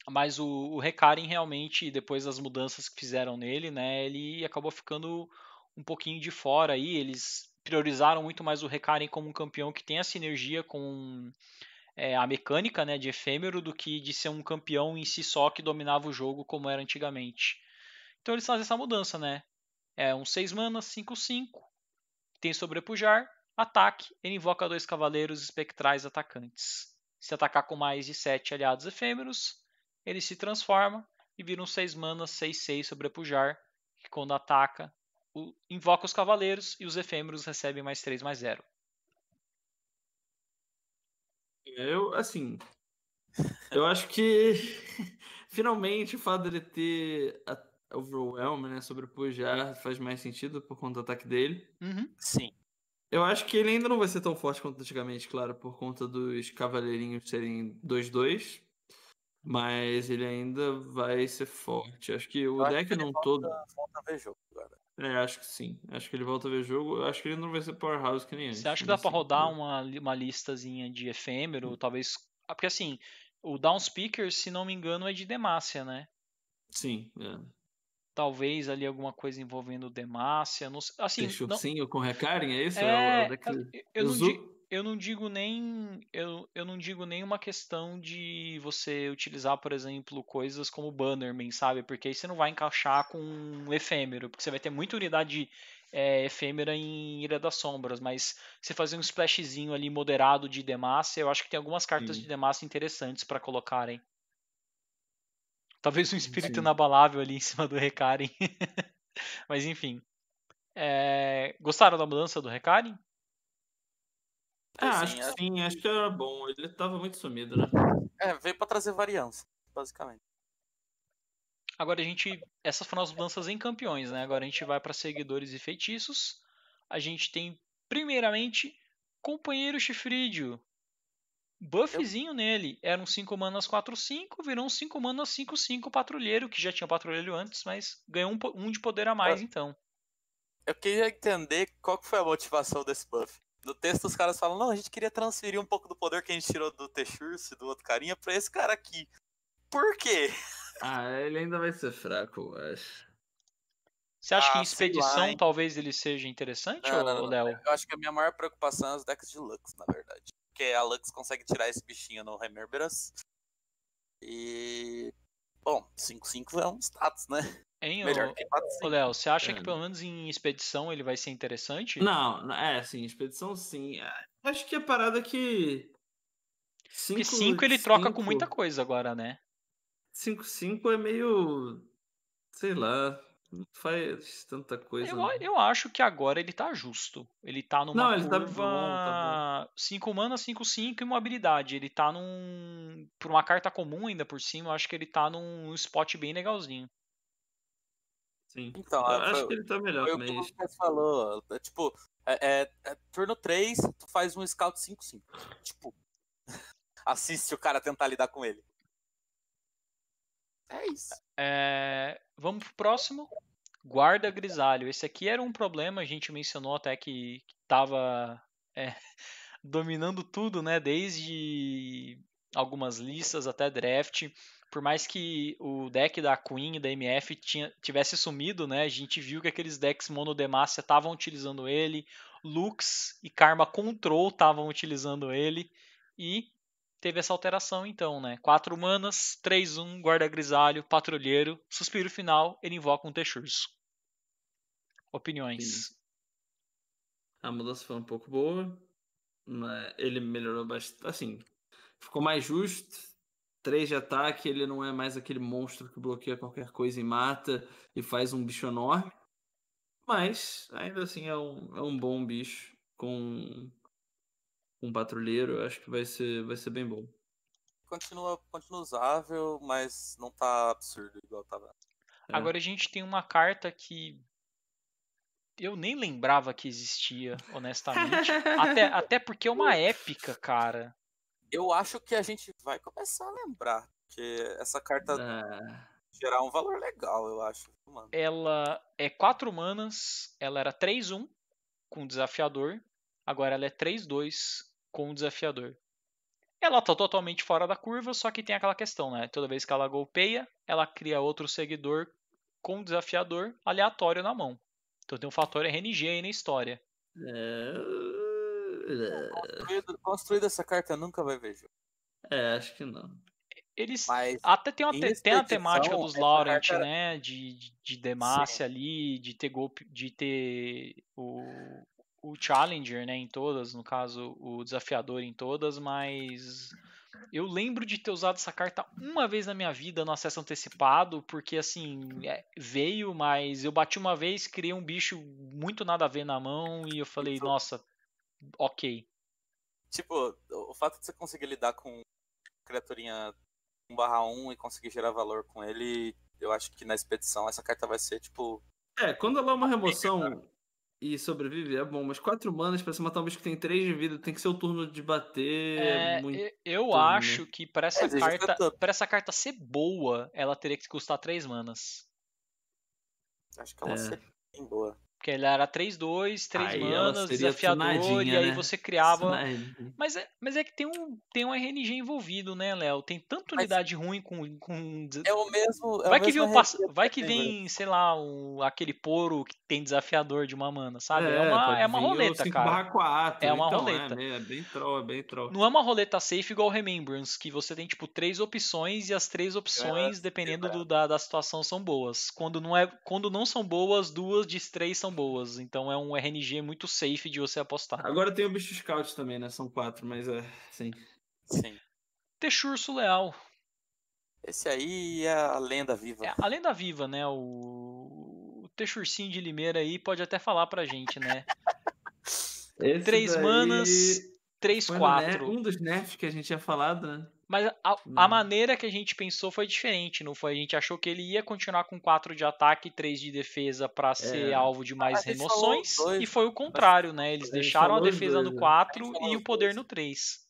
Mas o, o realmente, depois das mudanças que fizeram nele, né, ele acabou ficando um pouquinho de fora aí. Eles priorizaram muito mais o Recarin como um campeão que tem a sinergia com é, a mecânica né, de efêmero do que de ser um campeão em si só que dominava o jogo como era antigamente. Então eles fazem essa mudança, né? É um 6 manas, 5-5, tem sobrepujar, ataque, ele invoca dois cavaleiros espectrais atacantes. Se atacar com mais de 7 aliados efêmeros, ele se transforma e vira um 6 manas, 6-6 sobrepujar, que quando ataca, o- invoca os cavaleiros e os efêmeros recebem mais 3 mais 0. Eu, assim. [laughs] Eu acho que [laughs] finalmente o fato dele ter a Overwhelm, né? Sobrepujar faz mais sentido por conta do ataque dele. Uhum. Sim. Eu acho que ele ainda não vai ser tão forte quanto antigamente, claro, por conta dos cavaleirinhos serem 2-2. Mas ele ainda vai ser forte. Acho que o acho deck que ele não volta- todo. Volta a ver jogo agora. É, acho que sim. Acho que ele volta a ver jogo. Acho que ele não vai ser Powerhouse que nem antes. Você acha que dá nesse pra rodar uma, uma listazinha de efêmero? Talvez. ah, Porque assim, o Downspeaker, se não me engano, é de Demacia, né? Sim. É. Talvez ali alguma coisa envolvendo Demacia. Não, sei- assim, Tem não, chursinho com Recarin, é isso? É, o- é, é o eu, eu não Uzu- di- eu não digo nem eu, eu não digo nem uma questão de você utilizar, por exemplo, coisas como Bannerman, sabe? Porque aí você não vai encaixar com um efêmero, porque você vai ter muita unidade é, efêmera em Ilha das Sombras, mas você fazer um splashzinho ali moderado de Demacia, eu acho que tem algumas cartas Sim. de Demacia interessantes pra colocarem. Talvez um espírito Sim. inabalável ali [laughs] em cima do Recarin. [laughs] mas enfim. É, Gostaram da mudança do Recarin? Ah, Assim, acho que sim, acho que era bom. Ele tava muito sumido, né? É, veio pra trazer variância, basicamente. Agora a gente. Essas foram as mudanças em campeões, né? Agora a gente vai para seguidores e feitiços. A gente tem, primeiramente, Companheiro Chifrídio. Buffzinho nele. Era um 5 manas 4-5, virou um 5 manas 5-5 patrulheiro, que já tinha patrulheiro antes, mas ganhou um, um de poder a mais Ah. então. Eu queria entender qual que foi a motivação desse buff. No texto os caras falam, não, a gente queria transferir um pouco do poder que a gente tirou do Texurce, do outro carinha, pra esse cara aqui. Por quê? [laughs] Ah, ele ainda vai ser fraco, eu acho. Você acha que em Ah, sei lá, expedição hein? talvez ele seja interessante, Não, não, ô não. Léo? Eu acho que a minha maior preocupação é os decks de Lux, na verdade. Porque a Lux consegue tirar esse bichinho no Remerberas. E. Bom, 5-5 é um status, né? Hein, Melhor ô, que 4 ô Léo, você acha que É. pelo menos em expedição ele vai ser interessante? Não, é, sim, expedição sim. Ah, Acho que a parada é que. Porque 5 ele troca com muita cinco- coisa agora, né? 5-5 é meio. Sei lá. Não faz tanta coisa. Eu, não. eu acho que agora ele tá justo. Ele tá numa Não, ele tá curva bom, tá 5 mana, 5, 5 e uma habilidade. Ele tá num. Por uma carta comum ainda por cima, eu acho que ele tá num spot bem legalzinho. Sim. Então, Eu foi- acho que ele tá melhor Foi o que também. o Lucas falou. É, tipo, é, é- é turno 3, tu faz um scout 5-5. Tipo, [laughs] assiste o cara tentar lidar com ele. É isso. É, Vamos pro próximo. Guarda grisalho. Esse aqui era um problema, a gente mencionou até que, que tava é, [laughs] dominando tudo, né? Desde algumas listas até draft. Por mais que o deck da Queen e da MF tinha, tivesse sumido, né? A gente viu que aqueles decks monodemacia estavam utilizando ele. Lux e Karma Control estavam utilizando ele. E teve essa alteração então, né? 4 manas, 3-1, guarda grisalho, patrulheiro, suspiro final, ele invoca um Texurso. Opiniões. A mudança foi um pouco boa. Mas ele melhorou bastante. Assim, ficou mais justo. 3 de ataque, ele não é mais aquele monstro que bloqueia qualquer coisa e mata e faz um bicho enorme. Mas, ainda assim, é um, é um bom bicho com um patrulheiro. Eu acho que vai ser, vai ser bem bom. Continua, continua usável, mas não tá absurdo igual tava. É. Agora a gente tem uma carta que eu nem lembrava que existia, honestamente. [laughs] até, até porque é uma épica, cara. Eu acho que a gente vai começar a lembrar. Porque essa carta Ah, gerar um valor legal, eu acho. Mano. Ela é 4 manas, ela era 3-1 com desafiador, agora ela é 3-2 com desafiador. Ela tá totalmente fora da curva, só que tem aquela questão, né? Toda vez que ela golpeia, ela cria outro seguidor com desafiador aleatório na mão. Então tem um fator RNG aí na história. é... Construído essa carta nunca vai ver jogo. é, acho que não. Eles Mas até tem, uma em te- tem a temática dos Laurent, carta- né? De, de, de Demacia ali, de ter golpe, de ter o, o Challenger, né? Em todas, no caso, o desafiador em todas, mas eu lembro de ter usado essa carta uma vez na minha vida no acesso antecipado, porque assim, é, veio, mas eu bati uma vez, criei um bicho muito nada a ver na mão e eu falei, Então- nossa, ok. Tipo, o o fato de você conseguir lidar com criaturinha 1/1 e conseguir gerar valor com ele, eu acho que na expedição essa carta vai ser, tipo. É, quando ela é uma remoção e sobrevive, é bom. Mas 4 manas pra você matar um bicho que tem 3 de vida, tem que ser o turno de bater. É, muito... e- eu né? acho que pra essa exige carta, para essa carta ser boa, ela teria que custar 3 manas. Acho que ela É. seria bem boa. Porque ele era 3-2, 3 Aí ela manas, desafiador, e aí né? você criava. Mas é, mas é que tem um, tem um RNG envolvido, né, Léo? Tem tanta Mas- unidade ruim com. com É o mesmo. É vai, o que vem mesmo um pass- vai que do vem, sei lá, um, aquele poro que tem desafiador de uma mana, sabe? É, É, uma, é uma o roleta, 5 cara. barra 4. É uma então, roleta. É, bem- é bem troll, é bem troll. Não é uma roleta safe igual o Remembrance, que você tem, tipo, três opções e as três opções, dependendo do- da, da situação, são boas. Quando não, é, quando não são boas, duas de três são boas. Então é um RNG muito safe de você apostar. Agora tem o bicho scout também, né? São 4, mas é, sim. Sim. Texurso Leal. Esse aí é a lenda viva. É, além da Viva, né? O, o Texurcinho de Limeira aí pode até falar pra gente, né? Esse Três daí manas, três, quatro. Um dos nerfs que a gente tinha falado, né? Mas a, a maneira que a gente pensou foi diferente, não foi? A gente achou que ele ia continuar com 4 de ataque e 3 de defesa pra ser É. alvo de mais a gente remoções, e foi o contrário, né? Eles deixaram a defesa dois, no né? 4 A gente falou e o poder dois. no 3.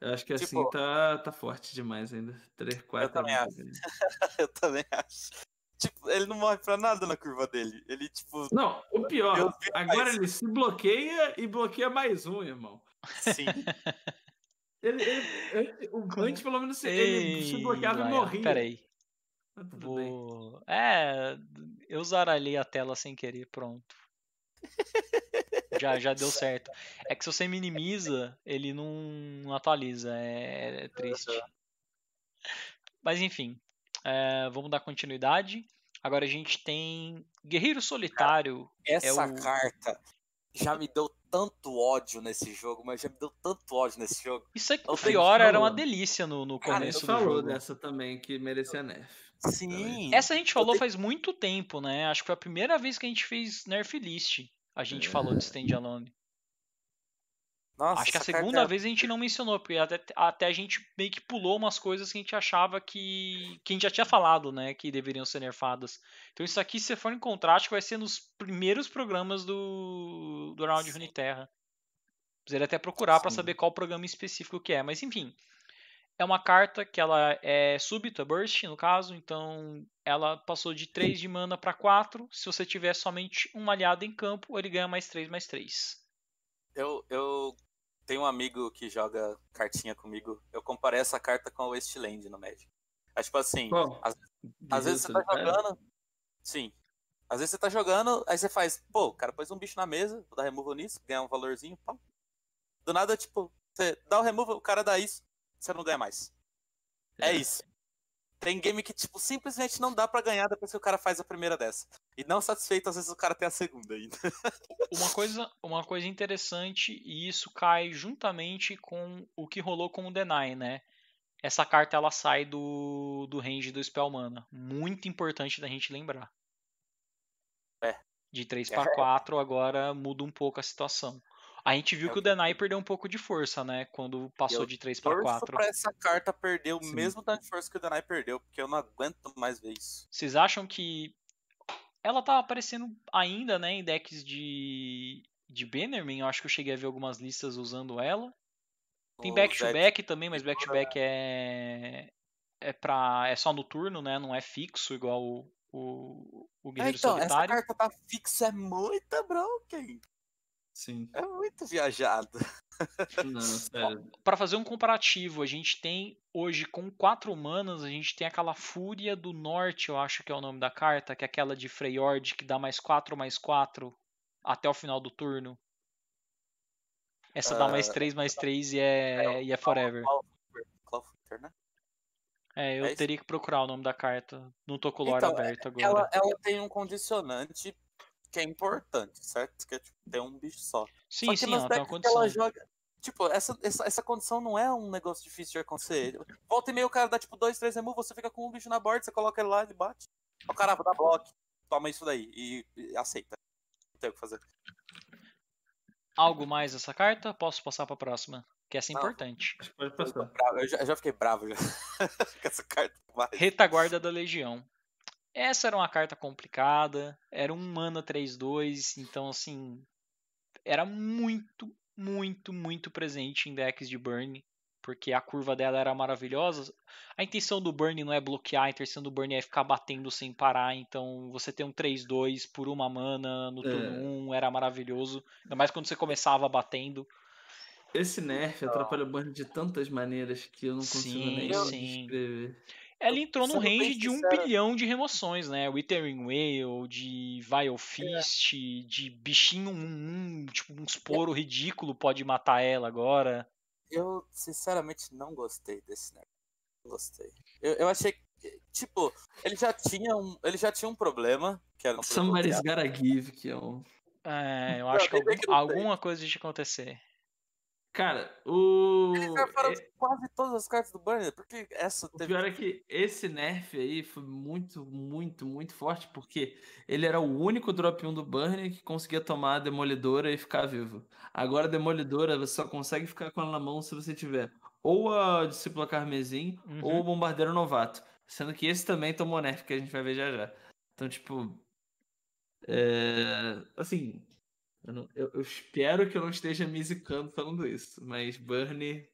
Eu acho que assim Tipo, tá, tá forte demais ainda. 3, 4 também é acho. muito grande. [laughs] Eu também acho. tipo, ele não morre pra nada na curva dele. Ele, tipo. Não, o pior, agora faz. ele se bloqueia e bloqueia mais um, irmão. Sim. [laughs] Ele, ele- antes, pelo menos, ele se bloqueava e morria. Peraí. Tudo bem. Vou... É, eu zaralhei a tela sem querer, pronto. Já, já deu [laughs] certo. É que se você minimiza, ele não, não atualiza. É, é triste. Mas enfim, é, vamos dar continuidade. Agora a gente tem Guerreiro Solitário. Essa o- carta já me deu tanto ódio nesse jogo, mas já me deu tanto ódio nesse jogo. Isso aqui, Eu o Fiora era uma falou. delícia no, no Cara, começo Você do falou jogo. dessa também, que merecia nerf. Sim. Essa a gente falou faz muito tempo, né? Acho que foi a primeira vez que a gente fez Nerf List. A gente É. falou de Standalone. Nossa, Acho que a segunda vez a gente não mencionou, porque até, até a gente meio que pulou umas coisas que a gente achava que, que a gente já tinha falado, né? Que deveriam ser nerfadas. Então isso aqui, se for encontrar, acho que vai ser nos primeiros programas do, do Round Sim. Runeterra. Precisaria até procurar pra Sim. saber qual programa específico que é. Mas enfim, é uma carta que ela é súbita, burst no caso, então ela passou de 3 de mana para 4. Se você tiver somente um aliado em campo, ele ganha mais 3, mais 3. Eu, eu tenho um amigo que joga cartinha comigo. Eu comparei essa carta com a Wasteland no Magic. É tipo assim, às, às vezes você tá jogando. Sim. Às vezes você tá jogando, aí você faz, pô, o cara pôs um bicho na mesa, vou dar removal nisso, ganhar um valorzinho, pá. Do nada, tipo, você dá o removal, o cara dá isso, você não ganha mais. É, isso. Tem game que, tipo, simplesmente não dá pra ganhar depois que o cara faz a primeira dessa. E não satisfeito, às vezes o cara tem a segunda ainda. [laughs] Uma coisa, uma coisa interessante, e isso cai juntamente com o que rolou com o Deny, né? Essa carta ela sai do, do range do Spell Mana. Muito importante da gente lembrar. É. De 3 para 4 agora muda um pouco a situação. A gente viu É que o Deny perdeu um pouco de força, né? Quando passou Eu de 3 para Torço 4. pra essa carta perder o Sim. mesmo tanto de força que o Danai perdeu, porque eu não aguento mais ver isso. Vocês acham que ela tá aparecendo ainda, né, em decks de de Bannerman? Eu acho que eu cheguei a ver algumas listas usando ela. Tem back to back também, mas back to back é é para é só no turno, né? Não é fixo igual o o, o É, Guerreiro então, essa Solitário. carta tá fixa, é muito broken. Sim. É muito viajado. [laughs] Para fazer um comparativo, a gente tem hoje com quatro manas, a gente tem aquela Fúria do Norte, eu acho que é o nome da carta, que é aquela de Freyord que dá mais 4 mais 4 até o final do turno. Essa dá mais Ah, 3 mais 3 e é, e é forever. Clawfooter, né? É, eu é teria que procurar o nome da carta. Não tô com o lore Então, aberto agora. Ela, ela tem um condicionante que é importante, certo? Que é tipo, ter um bicho só. Sim, só que sim, ela tem uma que ela joga. Tipo, essa, essa, essa condição não é um negócio difícil de acontecer. Volta e meio o cara dá tipo dois, três remove, você fica com um bicho na borda, você coloca ele lá, ele bate. O cara dá bloco, toma isso daí e, e aceita. Não tem o que fazer. Algo mais dessa carta? Posso passar pra próxima? Que essa é Não. importante. Pode passar. eu já, eu já fiquei bravo já. [laughs] com essa carta. Vai. Retaguarda da Legião. Essa era uma carta complicada, era um mana 3-2, então assim, era muito, muito, muito presente em decks de burn, porque a curva dela era maravilhosa. A intenção do burn não é bloquear, a intenção do burn é ficar batendo sem parar, então você ter um 3-2 por uma mana no turno É. 1 era maravilhoso, ainda mais quando você começava batendo. Esse nerf atrapalha o burn de tantas maneiras que eu não consigo Sim, nem sim. descrever. Ela entrou no range de um bilhão de remoções, né? Withering Whale, de Vile Fist, de bichinho, um, um, tipo, um esporo ridículo pode matar ela agora. Eu, sinceramente, não gostei desse negócio. Não gostei. Eu, eu achei que, tipo, ele já tinha um, ele já tinha um problema, que era um problema Somebody's gotta give, que é um. É, eu acho que, algum- alguma coisa tinha que acontecer. Cara, o. Eles nerfaram é- quase todas as cartas do Burner, porque essa O teve. pior é que esse nerf aí foi muito, muito, muito forte, porque ele era o único drop 1 do Burn que conseguia tomar a Demolidora e ficar vivo. Agora a Demolidora você só consegue ficar com ela na mão se você tiver ou a Discípula Carmesim Uhum. ou o Bombardeiro Novato. Sendo que esse também tomou nerf, que a gente vai ver já já. Então, tipo. É... Assim. Eu, não- eu- eu espero que eu não esteja me zicando falando isso, mas Burn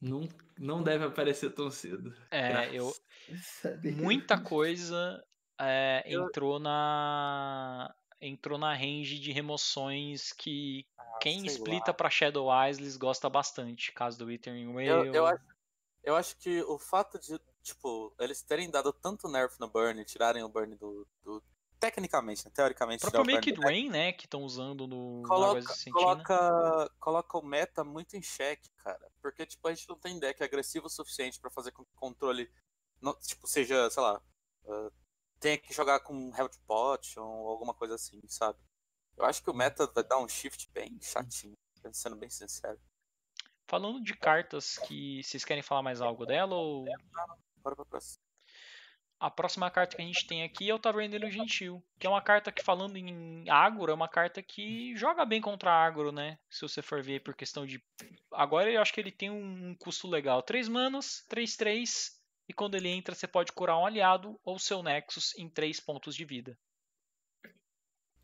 não, não deve aparecer tão cedo. É, eu, Graças [laughs] Deus. muita coisa é, entrou na entrou na range de remoções que Ah, quem lá. pra Shadow Isles gosta bastante, caso do Withering Whale. Eu, eu, acho, eu acho que o fato de, tipo, eles terem dado tanto nerf no Burn, tirarem o Burn do. do- tecnicamente, né, teoricamente, O próprio Make do It Rain, né, que estão usando no, coloca, Sentina. coloca, coloca o meta muito em xeque, cara. Porque, tipo, a gente não tem deck agressivo o suficiente pra fazer com que o controle, não, tipo, seja, sei lá, ah, tenha que jogar com Health Potion ou alguma coisa assim, sabe? Eu acho que o meta vai dar um shift bem chatinho, sendo bem sincero. Falando de cartas que vocês querem falar mais algo dela ou Bora pra próxima. A próxima carta que a gente tem aqui é o Taverneiro Gentil, que é uma carta que falando em agro, é uma carta que joga bem contra agro, né? Se você for ver por questão de agora eu acho que ele tem um custo legal, 3 manas, 3 3 e quando ele entra você pode curar um aliado ou seu Nexus em 3 pontos de vida.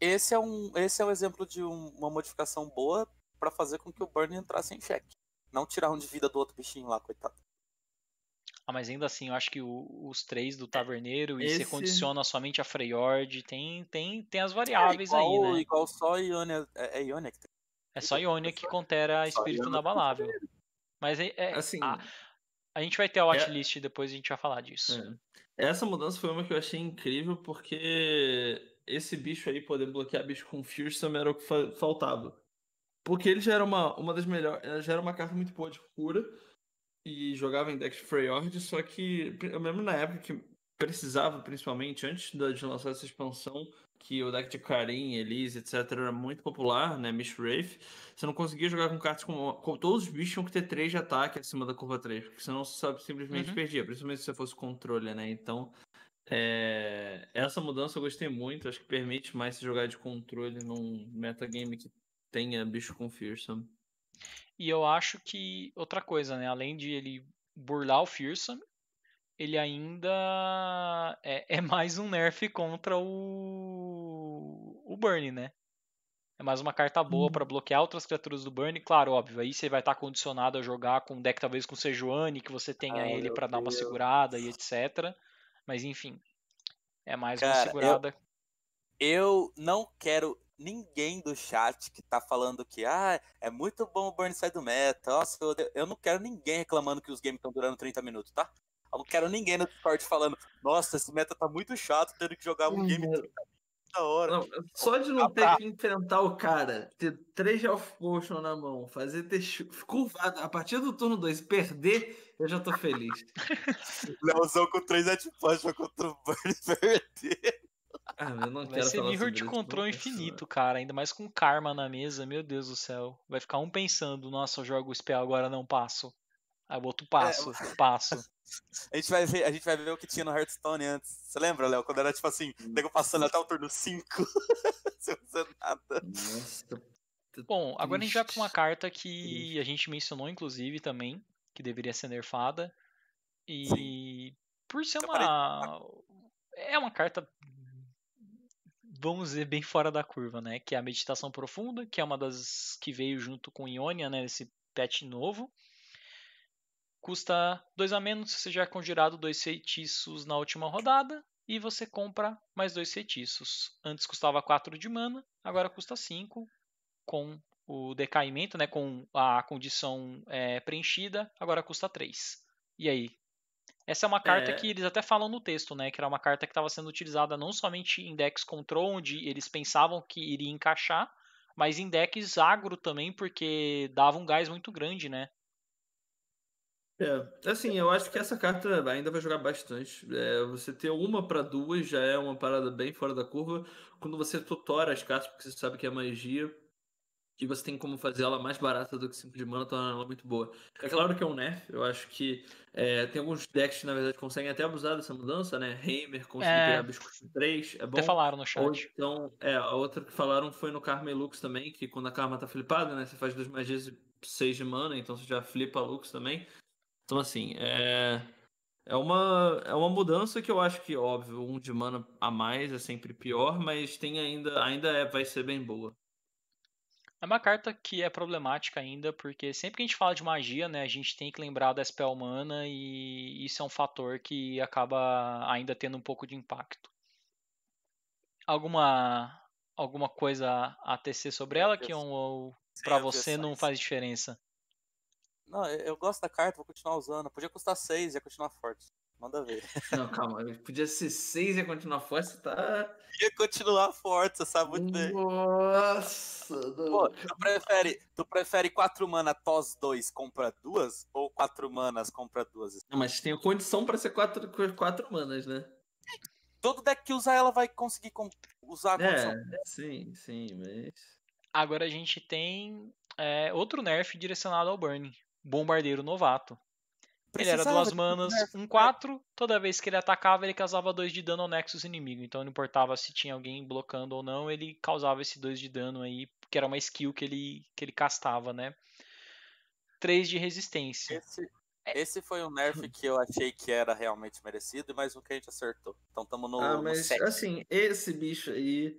Esse é um, esse é um exemplo de um- uma modificação boa pra fazer com que o Burn entrasse em xeque. Não tirar um de vida do outro bichinho lá, coitado. Ah, mas ainda assim, eu acho que o- os três do Taverneiro e você condiciona somente a Freyord, tem, tem, tem as É, variáveis igual, aí, né? Igual só a Ionia. É, é Ionia que tem. É só Ionia que contera espírito inabalável. Mas é, é- Assim, a, a gente vai ter a watchlist depois a gente vai falar disso. é. essa mudança foi uma que eu achei incrível porque esse bicho aí, poder bloquear bicho com Fearsome era o que fa- faltava. Porque ele já era uma, uma das melhores. Já era uma carta muito boa de cura. E jogava em deck de Freyord, só que eu lembro na época que precisava, principalmente, antes da- de lançar essa expansão, que o deck de Karim, Elise, etc. era muito popular, né? Mish Wraith. Você não conseguia jogar com cartas com, com. Todos os bichos tinham que ter 3 de ataque acima da curva 3, porque senão você sabe, simplesmente Uhum. perdia, principalmente se você fosse controle, né? Então. é, Essa mudança eu gostei muito, acho que permite mais se jogar de controle num metagame que tenha bicho com Fearsome. E eu acho que outra coisa, né? Além de ele burlar o Fearsome, ele ainda é, é mais um nerf contra o o Burn, né? É mais uma carta boa Uhum. pra bloquear outras criaturas do Burn. Claro, óbvio, aí você vai estar condicionado a jogar com um deck talvez com Sejuani, que você tenha Ai, ele meu pra dar uma segurada e etc. Mas enfim, é mais uma Cara, eu- segurada. Eu não quero ninguém do chat que tá falando que ah, é muito bom o Burn sair do meta. Nossa, eu, odeio-" eu não quero ninguém reclamando que os games estão durando 30 minutos, tá? Eu não quero ninguém no Discord falando, nossa, esse meta tá muito chato, tendo que jogar um game 30 da hora. Não, só de não ter que enfrentar o cara, ter três Health Potion na mão, fazer ter curvado a partir do turno 2 perder, eu já tô feliz. [laughs] Leozão com 3 Edge contra o Burn e perder. [laughs] Ah, eu não Vai quero ser falar nível de controle infinito, cara. Ainda mais com karma na mesa, meu Deus do céu. Vai ficar um pensando, nossa, eu jogo o spell agora não passo. Aí o outro passo, [laughs] passo. A gente, vai ver, a gente vai ver o que tinha no Hearthstone antes. Você lembra, Léo? Quando era tipo assim, nego passando até o turno 5 [laughs] sem fazer nada. Nossa. Bom, agora a gente vai pra uma carta que a gente mencionou, inclusive, também, que deveria ser nerfada. E por ser Eu parei de uma. É uma carta. Vamos dizer, bem fora da curva, né? Que é a Meditação Profunda, que é uma das que veio junto com Ionia, né? Esse patch novo. Custa 2 a menos se você já é conjurado dois feitiços na última rodada. E você compra mais dois feitiços. Antes custava 4 de mana, agora custa 5 com o decaimento, né, com a condição é, preenchida, agora custa 3. E aí? Essa é uma carta É. que eles até falam no texto, né, que era uma carta que estava sendo utilizada não somente em decks control, onde eles pensavam que iria encaixar, mas em decks agro também, porque dava um gás muito grande, né? É, assim, eu acho que essa carta ainda vai jogar bastante. É, você ter uma pra duas já é uma parada bem fora da curva. Quando você tutora as cartas, porque você sabe que é magia, e você tem como fazer ela mais barata do que 5 de mana, torna ela muito boa. É claro que é um nerf, eu acho que é, tem alguns decks que na verdade conseguem até abusar dessa mudança, né? Heimer conseguir É. pegar com 3, é bom. Até falaram no Ou chat. então, é, a outra que falaram foi no Karma e Lux também, que quando a Karma tá flipada, né? Você faz duas magias e 6 de mana, então você já flipa a Lux também. Então, assim, é. É uma, é uma mudança que eu acho que, óbvio, um de mana a mais é sempre pior, mas tem ainda, ainda é, vai ser bem boa. É uma carta que é problemática ainda, porque sempre que a gente fala de magia, né, a gente tem que lembrar da spell mana e isso é um fator que acaba ainda tendo um pouco de impacto. alguma alguma coisa a tecer sobre ela, que ou pra você não faz diferença? Não, eu, eu gosto da carta, vou continuar usando. Podia custar 6 e ia continuar forte. Manda ver. Não, calma. Podia ser 6 e ia continuar forte, você tá. Ia continuar forte, você sabe muito bem. Nossa. Pô, tu prefere, tu prefere 4 mana TOS 2 compra duas? Ou 4 manas compra duas? Não, mas tem condição pra ser 4 quatro manas, né? Todo deck que usar ela vai conseguir usar a condição. É, sim, sim, mas. Agora a gente tem é, outro nerf direcionado ao Burning. Bombardeiro Novato. Ele era duas um manas, um 4. Toda vez que ele atacava, ele causava 2 de dano ao Nexus inimigo. Então não importava se tinha alguém blocando ou não, ele causava esse 2 de dano aí, que era uma skill que ele, que ele castava, né? 3 de resistência. Esse, esse foi um nerf que eu achei que era realmente merecido, mas um que a gente acertou. Então estamos no, Ah, no mas sete. assim, esse bicho aí.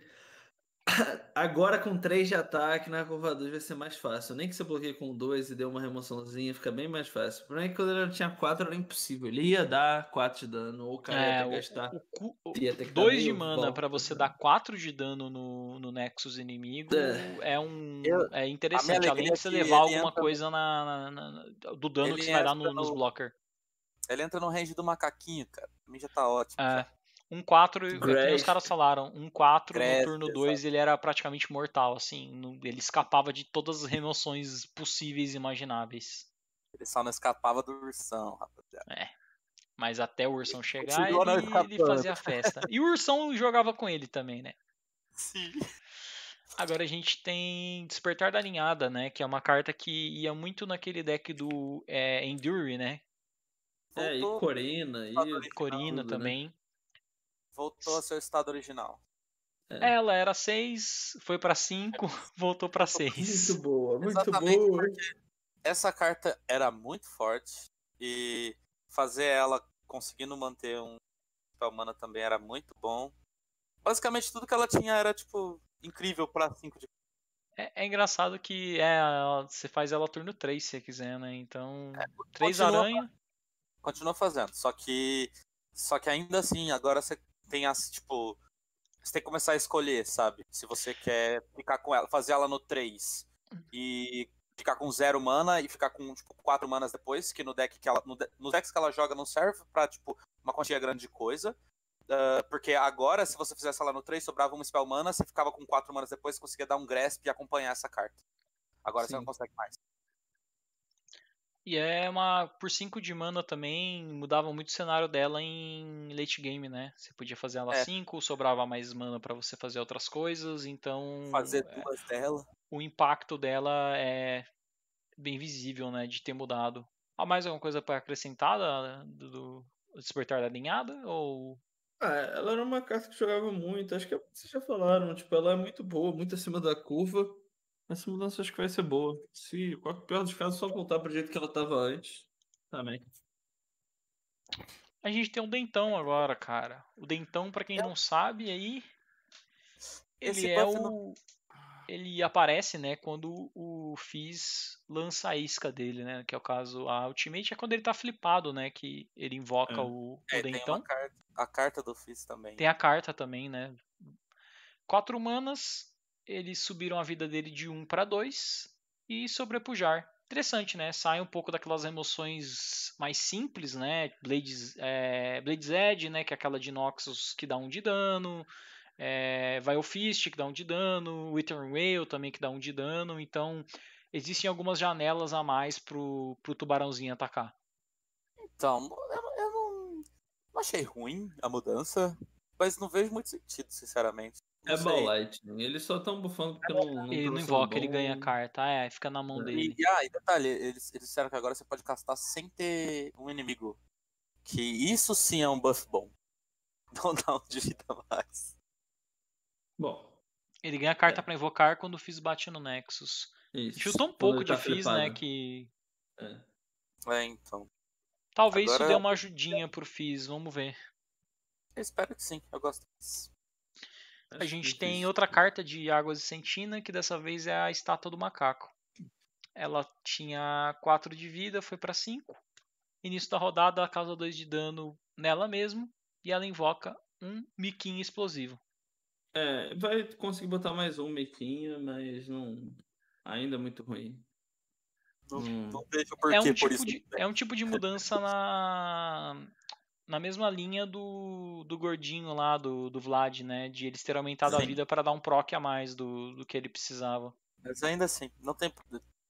[laughs] Agora com 3 de ataque na curva 2 vai ser mais fácil. Nem que você bloqueie com 2 e dê uma remoçãozinha, fica bem mais fácil. O problema é que quando ele tinha 4 era impossível. Ele ia dar 4 de dano, ou o cara ia É, ter o- gastar. o o- ia ter que dar 2 de mana pra você né? dar 4 de dano no, no Nexus inimigo É. é um Eu- é interessante. Além de você é que levar alguma entra- coisa na, na- na- do dano que você vai dar entra no- nos no- blocker. Ele entra no range do macaquinho, cara. Pra mim já tá ótimo. É. já. Um 4, é que nem os caras falaram, um 4 no turno 2 ele era praticamente mortal, assim, no- ele escapava de todas as remoções possíveis e imagináveis. Ele só não escapava do ursão, rapaziada. Mas até o Ursão chegar, Continuou não ele, ele fazia festa. E o Ursão jogava com ele também, né? Sim. Agora a gente tem Despertar da Ninhada, né? Que é uma carta que ia muito naquele deck do é, Endure, né? É, e Corina, e Corina tudo, né? Voltou ao seu estado original. É. Ela era 6, foi pra 5, [laughs] voltou pra 6. Muito boa, muito Exatamente boa. Essa carta era muito forte e fazer ela conseguindo manter um mana também era muito bom. Basicamente tudo que ela tinha era tipo incrível pra 5 de É, é engraçado que é, você faz ela turno 3 se você quiser, né? Então, 3 continua- aranha. continua fazendo. Só que. Só que ainda assim, agora você tem as, tipo. Você tem que começar a escolher, sabe? Se você quer ficar com ela, fazer ela no 3 e ficar com zero mana e ficar com, tipo, 4 manas depois, que no deck que ela. No de- nos decks que ela joga não serve pra, tipo, uma quantia grande de coisa. Ah, porque agora, se você fizesse ela no 3, sobrava um spell mana, você ficava com 4 manas depois, você conseguia dar um grasp e acompanhar essa carta. Agora você Sim. não consegue mais. E é uma. Por 5 de mana também mudava muito o cenário dela em late game, né? Você podia fazer ela É. 5, sobrava mais mana pra você fazer outras coisas, então. Fazer é, duas dela. o impacto dela é bem visível, né? De ter mudado. Há mais alguma coisa pra acrescentar da- do, do Despertar da Linhada? Ou. Ah, ela era uma carta que jogava muito, acho que é o que vocês já falaram, tipo, ela é muito boa, muito acima da curva. Essa mudança acho que vai ser boa. Se qualquer pior dos casos, só voltar pro jeito que ela tava antes. Também. A gente tem um dentão agora, cara. O dentão, pra quem É. não sabe, aí. Ele Esse é o. Ele aparece, né, quando o Fizz lança a isca dele, né? Que é o caso. A Ultimate é quando ele tá flipado, né? Que ele invoca É. o, o É, tem dentão. carta. A carta do Fizz também. Tem a carta também, né? Quatro manas, eles subiram a vida dele de 1 para 2 e sobrepujar. Interessante, né? Sai um pouco daquelas emoções mais simples, né? Blades, é, Blades Edge, né? Que é aquela de Noxus que dá um de dano. É, Vile Fist, que dá um de dano. Withering Whale também, que dá um de dano. Então, existem algumas janelas a mais pro, pro tubarãozinho atacar. Então, eu, eu não, não achei ruim a mudança, mas não vejo muito sentido, sinceramente. Não É. Ball Lightning. Eles só estão bufando porque não, não Ele não um invoca, ele bom- ganha carta. É, fica na mão É. dele. E, ah, e detalhe, eles, eles disseram que agora você pode castar sem ter um inimigo. Que isso sim é um buff bom. [laughs] Não dá um de vida a mais. Bom, Ele ganha carta É. pra invocar quando o Fizz bate no Nexus. isso. Chutou um pouco ele de tá Fizz, né? Que É. É, então. talvez isso Agora- dê uma ajudinha pro Fizz, vamos ver. Eu espero que sim, eu gosto disso. A gente tem outra carta de Águas de Sentina, que dessa vez é a Estátua do Macaco. Ela tinha 4 de vida, foi pra 5. Início da rodada, ela causa 2 de dano nela mesmo. E ela invoca um miquinho explosivo. É, vai conseguir botar mais um mequinha, mas não. Ainda é muito ruim. Não, Hum. não vejo por É um, por tipo isso. de, é um tipo de mudança na, na mesma linha do, do gordinho lá, do, do Vlad, né? De eles terem aumentado a Sim. vida para dar um proc a mais do, do que ele precisava. Mas ainda assim, não tem.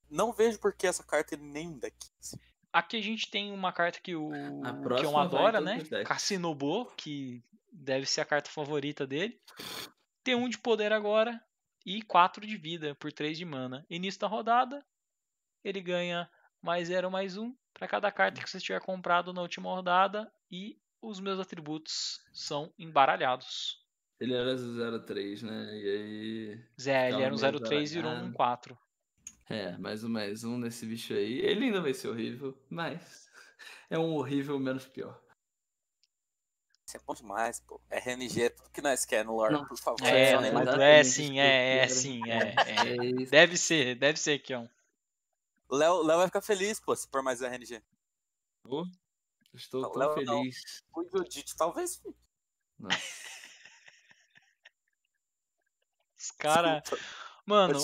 Não vejo por que essa carta em nenhum deck. assim. Aqui a gente tem uma carta que o A que um em adora, né? Cassinobo, que deve ser a carta favorita dele. Tem um de poder agora e quatro de vida por três de mana. Início da rodada, ele ganha mais zero, mais um para cada carta que você tiver comprado na última rodada e os meus atributos são embaralhados. Ele era 03, né? E aí. Zé, ele era um meio 03 e virou um baralhado. 4. É, mais um mais um nesse bicho aí. Ele ainda vai ser horrível, mas [laughs] é um horrível menos pior. Isso é bom demais, pô. RNG é tudo que nós queremos no lore, Não. por favor. É, mais. Dudu, exatamente é isso sim, é, é sim, é, é. [laughs] É. Deve ser, deve ser, Kion. Léo, Léo vai ficar feliz, pô, se for mais RNG. Pô, Estou Não, tão Léo não. feliz. O Judite, talvez. Nossa. [laughs] Os cara, Desculpa, mano,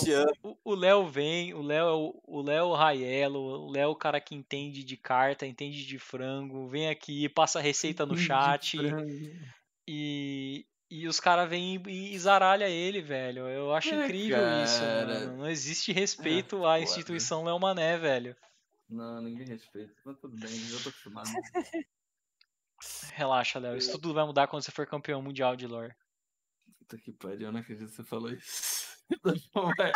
o- Léo vem, o Léo é o- Léo é o Raiello, o Léo é o cara que entende de carta, entende de frango, vem aqui, passa receita no chat e e os caras vêm e, zaralha ele, velho. Eu acho É, incrível isso, mano. Não existe respeito à foda. instituição Léo Mané, velho. Não, ninguém respeita. Mas tudo bem, eu tô acostumado. [laughs] Relaxa, Léo. Isso tudo vai mudar quando você for campeão mundial de lore. Puta que pariu, eu não acredito que você falou isso. [laughs] É.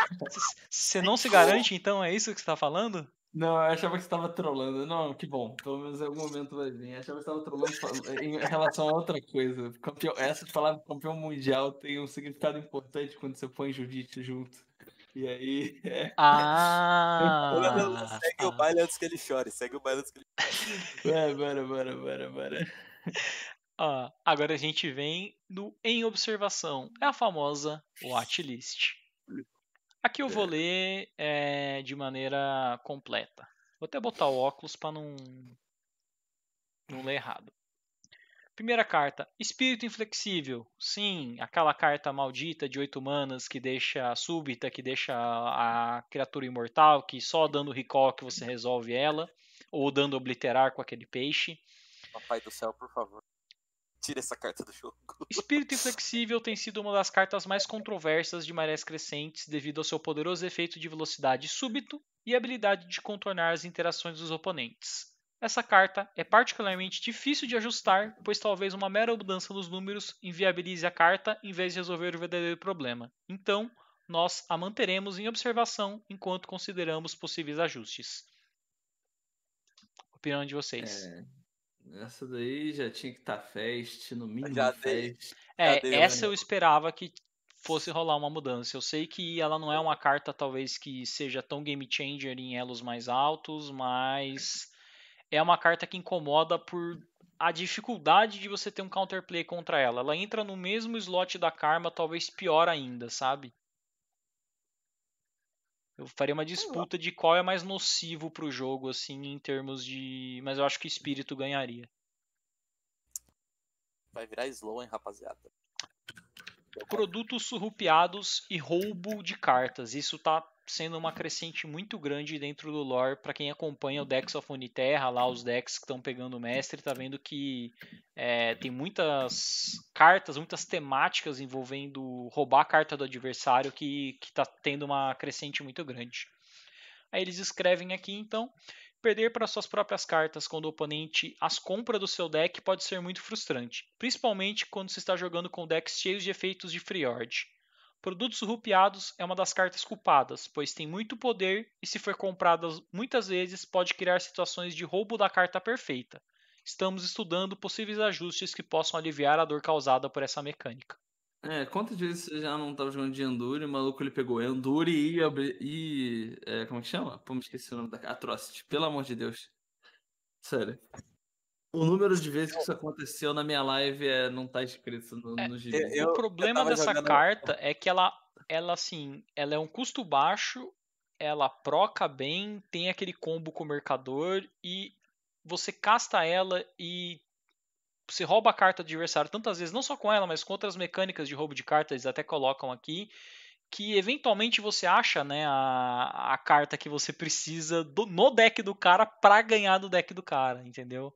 Você não se garante, então? É isso que você tá falando? Não, eu achava que você tava trolando. Não, que bom. Pelo menos em algum momento vai vir. Eu achava que você tava trolando fal- em relação a outra coisa. Campeão, essa de falar campeão mundial tem um significado importante quando você põe jiu-jitsu junto. E aí, é. [laughs] Ah! Segue o ah. baile antes que ele chore. Segue o baile antes que ele Bora, bora, bora, bora, bora. [laughs] Ó, agora a gente vem no em observação. É a famosa watchlist. Aqui eu vou ler é, de maneira completa. Vou até botar o óculos para não não ler errado. Primeira carta, Espírito Inflexível. Sim, aquela carta maldita de 8 manas que deixa súbita, que deixa a criatura imortal, que só dando recall que você resolve ela, ou dando obliterar com aquele peixe. Papai do céu, por favor. Tira essa carta do jogo. Espírito [laughs] Inflexível tem sido uma das cartas mais controversas de Marés Crescentes devido ao seu poderoso efeito de velocidade súbito e habilidade de contornar as interações dos oponentes. Essa carta é particularmente difícil de ajustar, pois talvez uma mera mudança nos números inviabilize a carta em vez de resolver o verdadeiro problema. Então, nós a manteremos em observação enquanto consideramos possíveis ajustes. Opinião de vocês? É, essa daí já tinha que estar fest, no mínimo Já dei. fest. É, Cadê, essa mano? eu esperava que fosse rolar uma mudança. Eu sei que ela não é uma carta talvez que seja tão game changer em elos mais altos, mas é uma carta que incomoda por a dificuldade de você ter um counterplay contra ela. Ela entra no mesmo slot da Karma, talvez pior ainda, sabe? Eu faria uma disputa de qual é mais nocivo pro jogo, assim, em termos de. Mas eu acho que espírito ganharia. Vai virar slow, hein, rapaziada. produtos surrupiados e roubo de cartas. Isso tá sendo uma crescente muito grande dentro do lore para quem acompanha o Dex of Uniterra, lá os decks que estão pegando o mestre, tá vendo que é, tem muitas cartas, muitas temáticas envolvendo roubar a carta do adversário que, que tá tendo uma crescente muito grande. Aí eles escrevem aqui então. Perder para suas próprias cartas quando o oponente as compra do seu deck pode ser muito frustrante, principalmente quando se está jogando com decks cheios de efeitos de Freeord. Produtos rupiados é uma das cartas culpadas, pois tem muito poder e, se for comprada muitas vezes, pode criar situações de roubo da carta perfeita. Estamos estudando possíveis ajustes que possam aliviar a dor causada por essa mecânica. É, quantas vezes você já não tava jogando de Endure, o maluco ele pegou Endure e, e é, como que chama? Pô, me esqueci o nome da Atrocity, pelo amor de Deus. Sério. O número de vezes que isso aconteceu na minha live é, não tá escrito no, É, no gibi. eu- o problema dessa jogando- carta é que ela, ela assim, ela é um custo baixo, ela proca bem, tem aquele combo com o mercador e você casta ela e você rouba a carta do adversário tantas vezes, não só com ela, mas com outras mecânicas de roubo de cartas, eles até colocam aqui, que eventualmente você acha né, a, a carta que você precisa do, no deck do cara para ganhar do deck do cara, entendeu?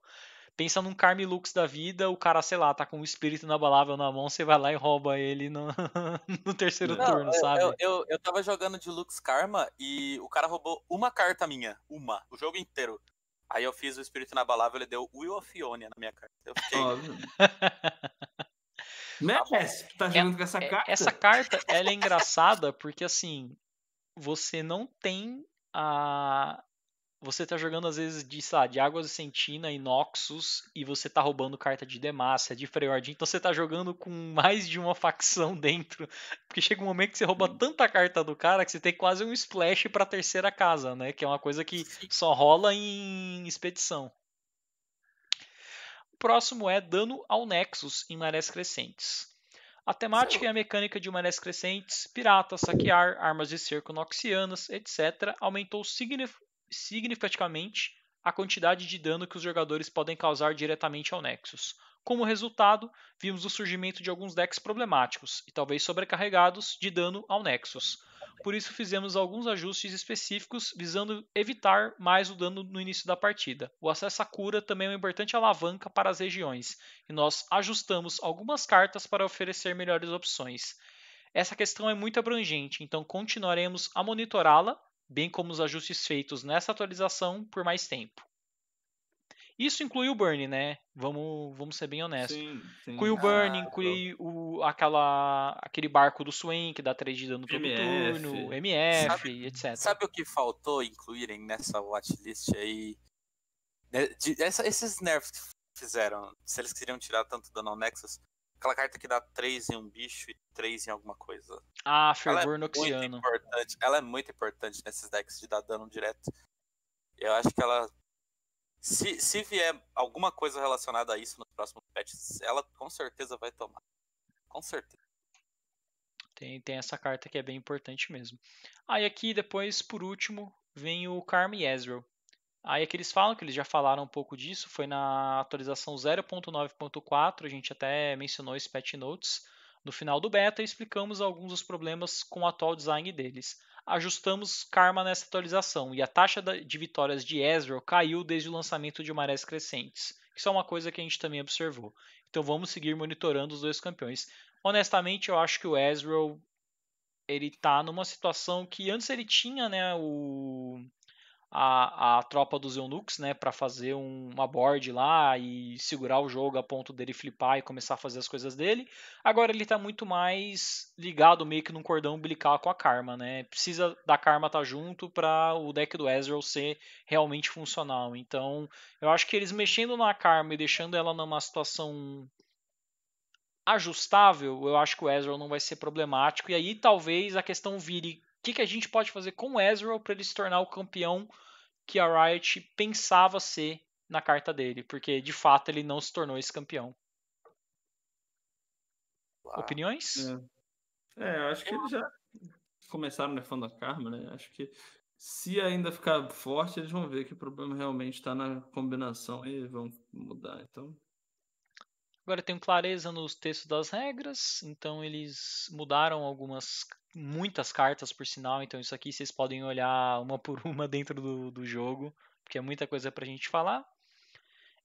Pensa num Carmilux da vida, o cara, sei lá, tá com um espírito inabalável na mão, você vai lá e rouba ele no, [laughs] no terceiro Não, turno, eu, sabe? Eu, eu, eu tava jogando de Lux Karma e o cara roubou uma carta minha. Uma. O jogo inteiro. Aí eu fiz o espírito inabalável, ele deu Will of Ionia na minha carta. Eu fiquei. Óbvio. [laughs] Merece, tá jogando com essa É, carta? Essa carta, ela é engraçada porque, assim, você não tem a... Você tá jogando, às vezes, de, sei lá, de Águas de Sentina e Noxus, e você tá roubando carta de Demacia, de Freyord, então você tá jogando com mais de uma facção [laughs] dentro, porque chega um momento que você rouba tanta carta do cara que você tem quase um splash pra terceira casa, né? Que é uma coisa que só rola em expedição. O próximo é dano ao Nexus em marés crescentes. A temática e a mecânica de marés crescentes, pirata, saquear, armas de cerco noxianas, etc., aumentou signif significativamente a quantidade de dano que os jogadores podem causar diretamente ao Nexus. Como resultado, vimos o surgimento de alguns decks problemáticos e talvez sobrecarregados de dano ao Nexus. Por isso fizemos alguns ajustes específicos visando evitar mais o dano no início da partida. O acesso à cura também é uma importante alavanca para as regiões, e nós ajustamos algumas cartas para oferecer melhores opções. Essa questão é muito abrangente, então continuaremos a monitorá-la, bem como os ajustes feitos nessa atualização por mais tempo. Isso inclui o burn, né? Vamos, vamos ser bem honestos. Sim, sim. Inclui o burn, Ah, inclui o, aquela, aquele barco do Swain que dá 3 de dano todo MF. turno, MF, Sabe- etc. Sabe o que faltou incluírem nessa watchlist aí? Né, de- essa- esses nerfs que fizeram, se eles queriam tirar tanto dano ao Nexus, aquela carta que dá 3 em um bicho e 3 em alguma coisa. Ah, é fervor muito noxiano. importante. Ela é muito importante nesses decks de dar dano direto. Eu acho que ela. Se, se vier alguma coisa relacionada a isso nos próximos patches, ela com certeza vai tomar. Com certeza. Tem, tem essa carta que é bem importante mesmo. Aí aqui depois, por último, vem o Karma e Ezreal. Aí aqui eles falam que eles já falaram um pouco disso, foi na atualização 0.9.4, a gente até mencionou esse patch notes. No final do beta, explicamos alguns dos problemas com o atual design deles. Ajustamos Karma nessa atualização e a taxa de vitórias de Ezreal caiu desde o lançamento de Marés Crescentes. Isso é uma coisa que a gente também observou. Então vamos seguir monitorando os dois campeões. Honestamente, eu acho que o Ezreal ele tá numa situação que antes ele tinha, né, o a, a tropa dos eunucos, né, para fazer um- uma board lá e segurar o jogo a ponto dele flipar e começar a fazer as coisas dele. Agora ele tá muito mais ligado meio que num cordão umbilical com a Karma, né? Precisa da Karma estar tá junto para o deck do Ezreal ser realmente funcional. Então, eu acho que eles mexendo na Karma e deixando ela numa situação ajustável, eu acho que o Ezreal não vai ser problemático. E aí talvez a questão vire que, que a gente pode fazer com o Ezreal para ele se tornar o campeão que a Riot pensava ser na carta dele, porque de fato ele não se tornou esse campeão. Ah, Opiniões? É. É, eu acho que eles já começaram nerfando a Karma, né? Acho que se ainda ficar forte, eles vão ver que o problema realmente está na combinação e vão mudar. Então, Agora eu tenho clareza nos textos das regras, então eles mudaram algumas, muitas cartas por sinal, então isso aqui vocês podem olhar uma por [laughs] uma dentro do, do jogo, porque é muita coisa pra gente falar.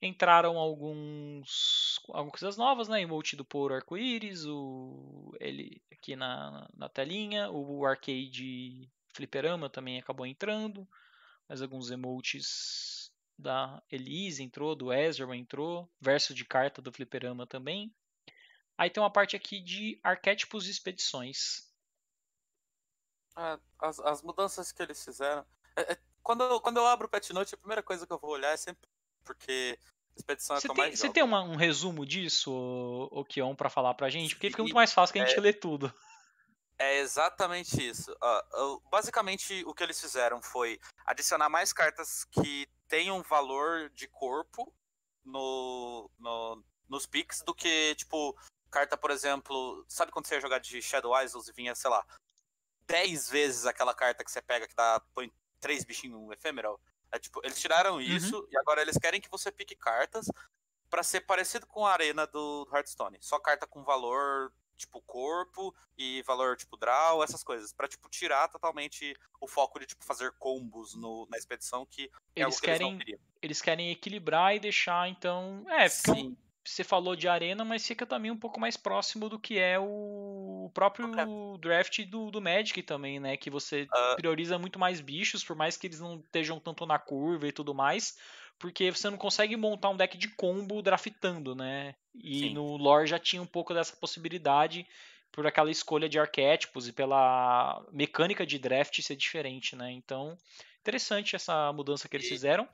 Entraram alguns algumas coisas novas, né? Emote do Poro Arco-Íris, o ele aqui na, na telinha, o arcade fliperama também acabou entrando, mais alguns emotes da Elise entrou, do Ezreal entrou, verso de carta do fliperama também. Aí tem uma parte aqui de arquétipos e expedições. é, as, as mudanças que eles fizeram. é, é, quando, eu, quando eu abro o patch note, a primeira coisa que eu vou olhar é sempre. Porque expedição é Você tem, mais você tem uma- um resumo disso, o Kion, pra falar pra gente? Porque fica muito mais fácil que a gente é. lê tudo. É exatamente isso. Ó, eu- basicamente, o que eles fizeram foi adicionar mais cartas que tenham valor de corpo no, no- nos picks do que, tipo, carta, por exemplo. Sabe quando você ia jogar de Shadow Isles e vinha, sei lá, 10 vezes aquela carta que você pega que dá, põe três bichinhos no Ephemeral? É, tipo, eles tiraram isso e agora eles querem que você pique cartas para ser parecido com a arena do Hearthstone. Só carta com valor tipo corpo e valor tipo draw, essas coisas, para tipo tirar totalmente o foco de tipo fazer combos no, na expedição que é Eles algo que eles querem, queriam. eles querem equilibrar e deixar, então. É, Sim. você falou de arena, mas fica também um pouco mais próximo do que é o próprio draft do, do Magic também, né? Que você Ah. prioriza muito mais bichos, por mais que eles não estejam tanto na curva e tudo mais, porque você não consegue montar um deck de combo draftando, né? E Sim. no lore já tinha um pouco dessa possibilidade por aquela escolha de arquétipos e pela mecânica de draft ser diferente, né? Então, interessante essa mudança que eles E- fizeram.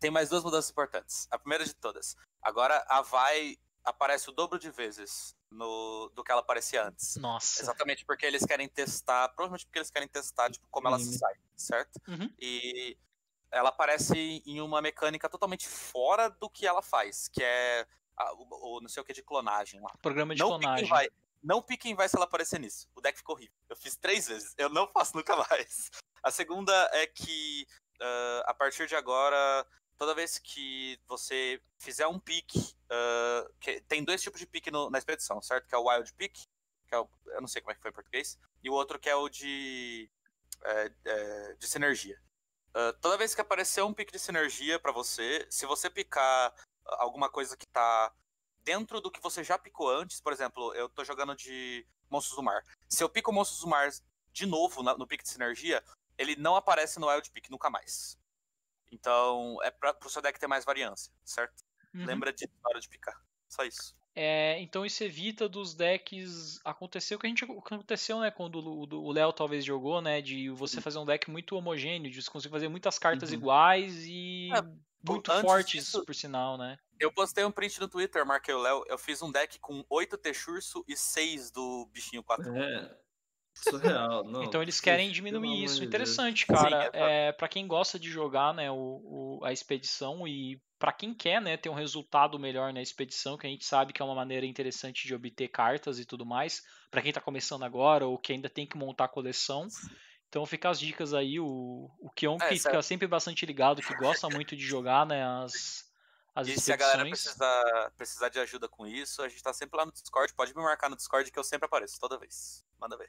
Tem mais duas mudanças importantes. A primeira de todas. Agora a Vai aparece o dobro de vezes no, do que ela aparecia antes. Nossa. Exatamente porque eles querem testar, provavelmente porque eles querem testar tipo, como ela Anime. sai, certo? Uhum. E ela aparece em uma mecânica totalmente fora do que ela faz, que é a- o, o não sei o que de clonagem lá. Programa de não piquem clonagem. vai. Não piquem vai se ela aparecer nisso. O deck ficou horrível. Eu fiz três vezes. Eu não faço nunca [laughs] mais. A segunda é que ah, a partir de agora, toda vez que você fizer um pique, ah, que- tem dois tipos de pique no- na expedição, certo? Que é o Wild Pick, que é o, eu não sei como é que foi em português, e o outro que é o de, é, é, de sinergia. Ah, toda vez que aparecer um pique de sinergia pra você, se você picar ah, alguma coisa que tá dentro do que você já picou antes, por exemplo, eu tô jogando de Monstros do Mar. Se eu pico Monstros do Mar de novo na- no pique de sinergia, ele não aparece no Wild Pick nunca mais. Então, é pra, pro seu deck ter mais variância, certo? Uhum. Lembra de na hora de picar. Só isso. É, então isso evita dos decks. Aconteceu o que a gente o que aconteceu, né? Quando o Léo talvez jogou, né? De você Uhum. fazer um deck muito homogêneo, de você conseguir fazer muitas cartas Uhum. iguais e É, muito fortes, disso- por sinal, né? Eu postei um print no Twitter, marquei o Léo. Eu fiz um deck com 8 Texurso e 6 do bichinho 4. É. Surreal. Não, Então eles querem diminuir isso. de Interessante, Sim, cara. exato. é, para quem gosta de jogar, né, o, o- a expedição e pra quem quer, né, ter um resultado melhor na expedição, que a gente sabe que é uma maneira interessante de obter cartas e tudo mais, Pra quem tá começando agora ou que ainda tem que montar a coleção. Então fica as dicas aí, o, o Kion É, que certo. fica sempre bastante ligado, que gosta muito de jogar, né, as, as E se a galera expedições. precisar, precisar de ajuda com isso, a gente tá sempre lá no Discord. Pode me marcar no Discord que eu sempre apareço, toda vez. Manda ver.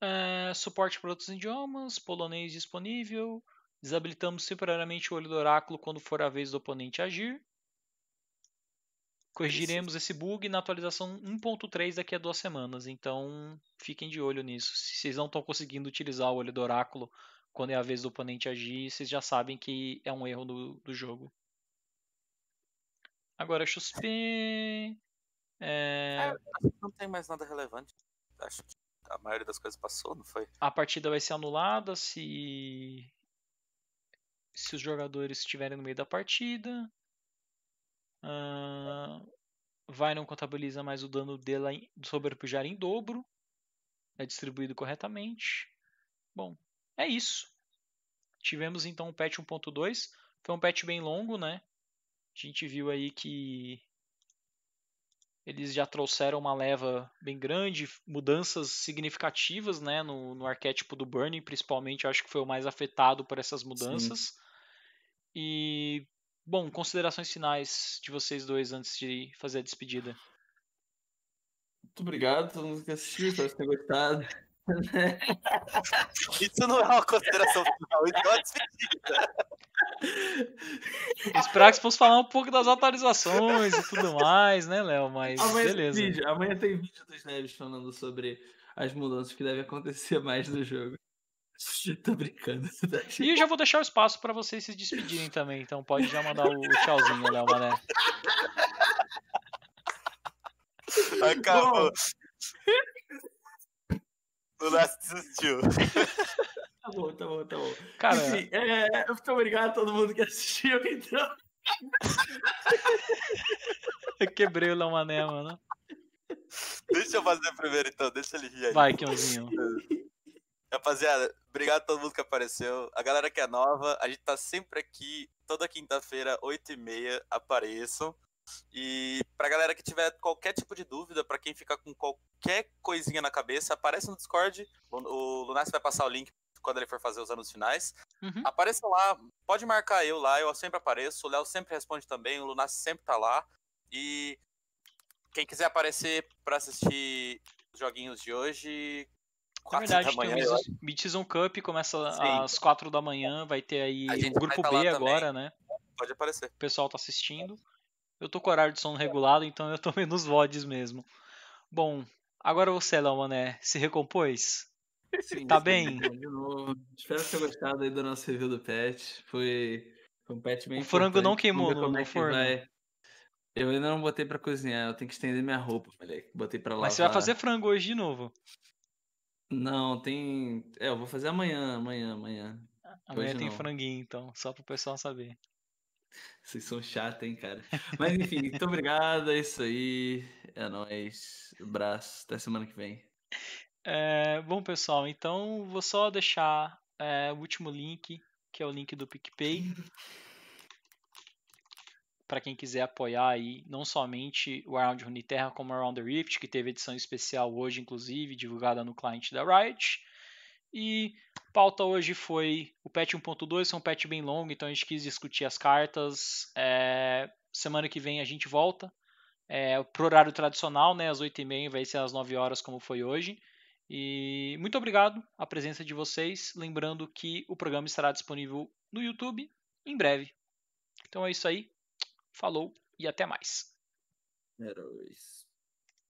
É, suporte para outros idiomas, polonês disponível. Desabilitamos temporariamente o olho do oráculo quando for a vez do oponente agir. Corrigiremos esse bug na atualização 1.3 daqui a duas semanas, então fiquem de olho nisso. Se vocês não estão conseguindo utilizar o olho do oráculo quando é a vez do oponente agir, vocês já sabem que é um erro do, do jogo. Agora XP. É, Não tem mais nada relevante. Acho que a maioria das coisas passou, não foi? a partida vai ser anulada se se os jogadores estiverem no meio da partida. Ah, vai não contabiliza mais o dano dela em- sobre o em dobro. É distribuído corretamente. Bom, é isso. Tivemos então o patch 1.2. Foi um patch bem longo, né? A gente viu aí que eles já trouxeram uma leva bem grande, mudanças significativas né, no, no arquétipo do Burning, principalmente, eu acho que foi o mais afetado por essas mudanças. E, bom, considerações finais de vocês dois antes de fazer a despedida. Muito obrigado a todo mundo que assistiu, espero que tenha gostado. [laughs] Isso não é uma consideração final, isso é uma despedida. Eu esperava que fosse falar um pouco das atualizações e tudo mais, né, Léo? Mas Amanhã beleza. tem vídeo, amanhã tem vídeo dos Neves falando sobre as mudanças que devem acontecer mais no jogo. [laughs] Tô brincando. tá? E eu já vou deixar o espaço para vocês se despedirem também, então pode já mandar o tchauzinho, Léo Mané. Acabou. O Last desistiu. [laughs] Tá bom, tá bom, tá bom. Cara, Enfim, é, muito obrigado a todo mundo que assistiu. Então, [laughs] eu quebrei o Léo Mané, mano. Deixa eu fazer primeiro então, deixa ele rir aí. Vai, Kionzinho. [laughs] Rapaziada, obrigado a todo mundo que apareceu. A galera que é nova, a gente tá sempre aqui, toda quinta-feira, 8h30, apareçam. E pra galera que tiver qualquer tipo de dúvida, pra quem ficar com qualquer coisinha na cabeça, aparece no Discord. O, Lunas vai passar o link quando ele for fazer os anos finais. Uhum. Apareça lá, pode marcar eu lá, eu sempre apareço. O Léo sempre responde também, o Lunas sempre tá lá. E quem quiser aparecer pra assistir os joguinhos de hoje. Na verdade, da manhã, tem eu o Mid-Season Cup, começa Sim. às 4 da manhã, vai ter aí o grupo tá B agora, também. né? pode aparecer. O pessoal tá assistindo. Eu tô com horário de sono regulado, então eu tô menos VODs mesmo. Bom, agora você, Léo Mané, se recompôs? Sim, Tá bem? De novo. Espero ter gostado aí do nosso review do pet. Foi, foi um pet bem O frango não queimou no- no é que forno? vai. Eu ainda não botei pra cozinhar, eu tenho que estender minha roupa, moleque. Botei pra lavar. Mas você vai fazer frango hoje de novo. Não, tem. É, eu vou fazer amanhã, amanhã, amanhã. Amanhã Hoje tem não. franguinho, então, só pro pessoal saber. Vocês são chatos, hein, cara. Mas enfim, muito obrigado, é isso aí. É nóis. Abraço, até semana que vem. É, bom, pessoal, então vou só deixar é, o último link, que é o link do PicPay. [laughs] Para quem quiser apoiar aí, não somente o Around Runeterra, como o Around the Rift, que teve edição especial hoje, inclusive, divulgada no cliente da Riot. E pauta hoje foi o patch 1.2, é um patch bem longo, então a gente quis discutir as cartas. É, semana que vem a gente volta. É, pro horário tradicional, né, às 8h30, vai ser às 9 horas como foi hoje. E muito obrigado a presença de vocês. Lembrando que o programa estará disponível no YouTube em breve. Então é isso aí. Falou e até mais. Heróis.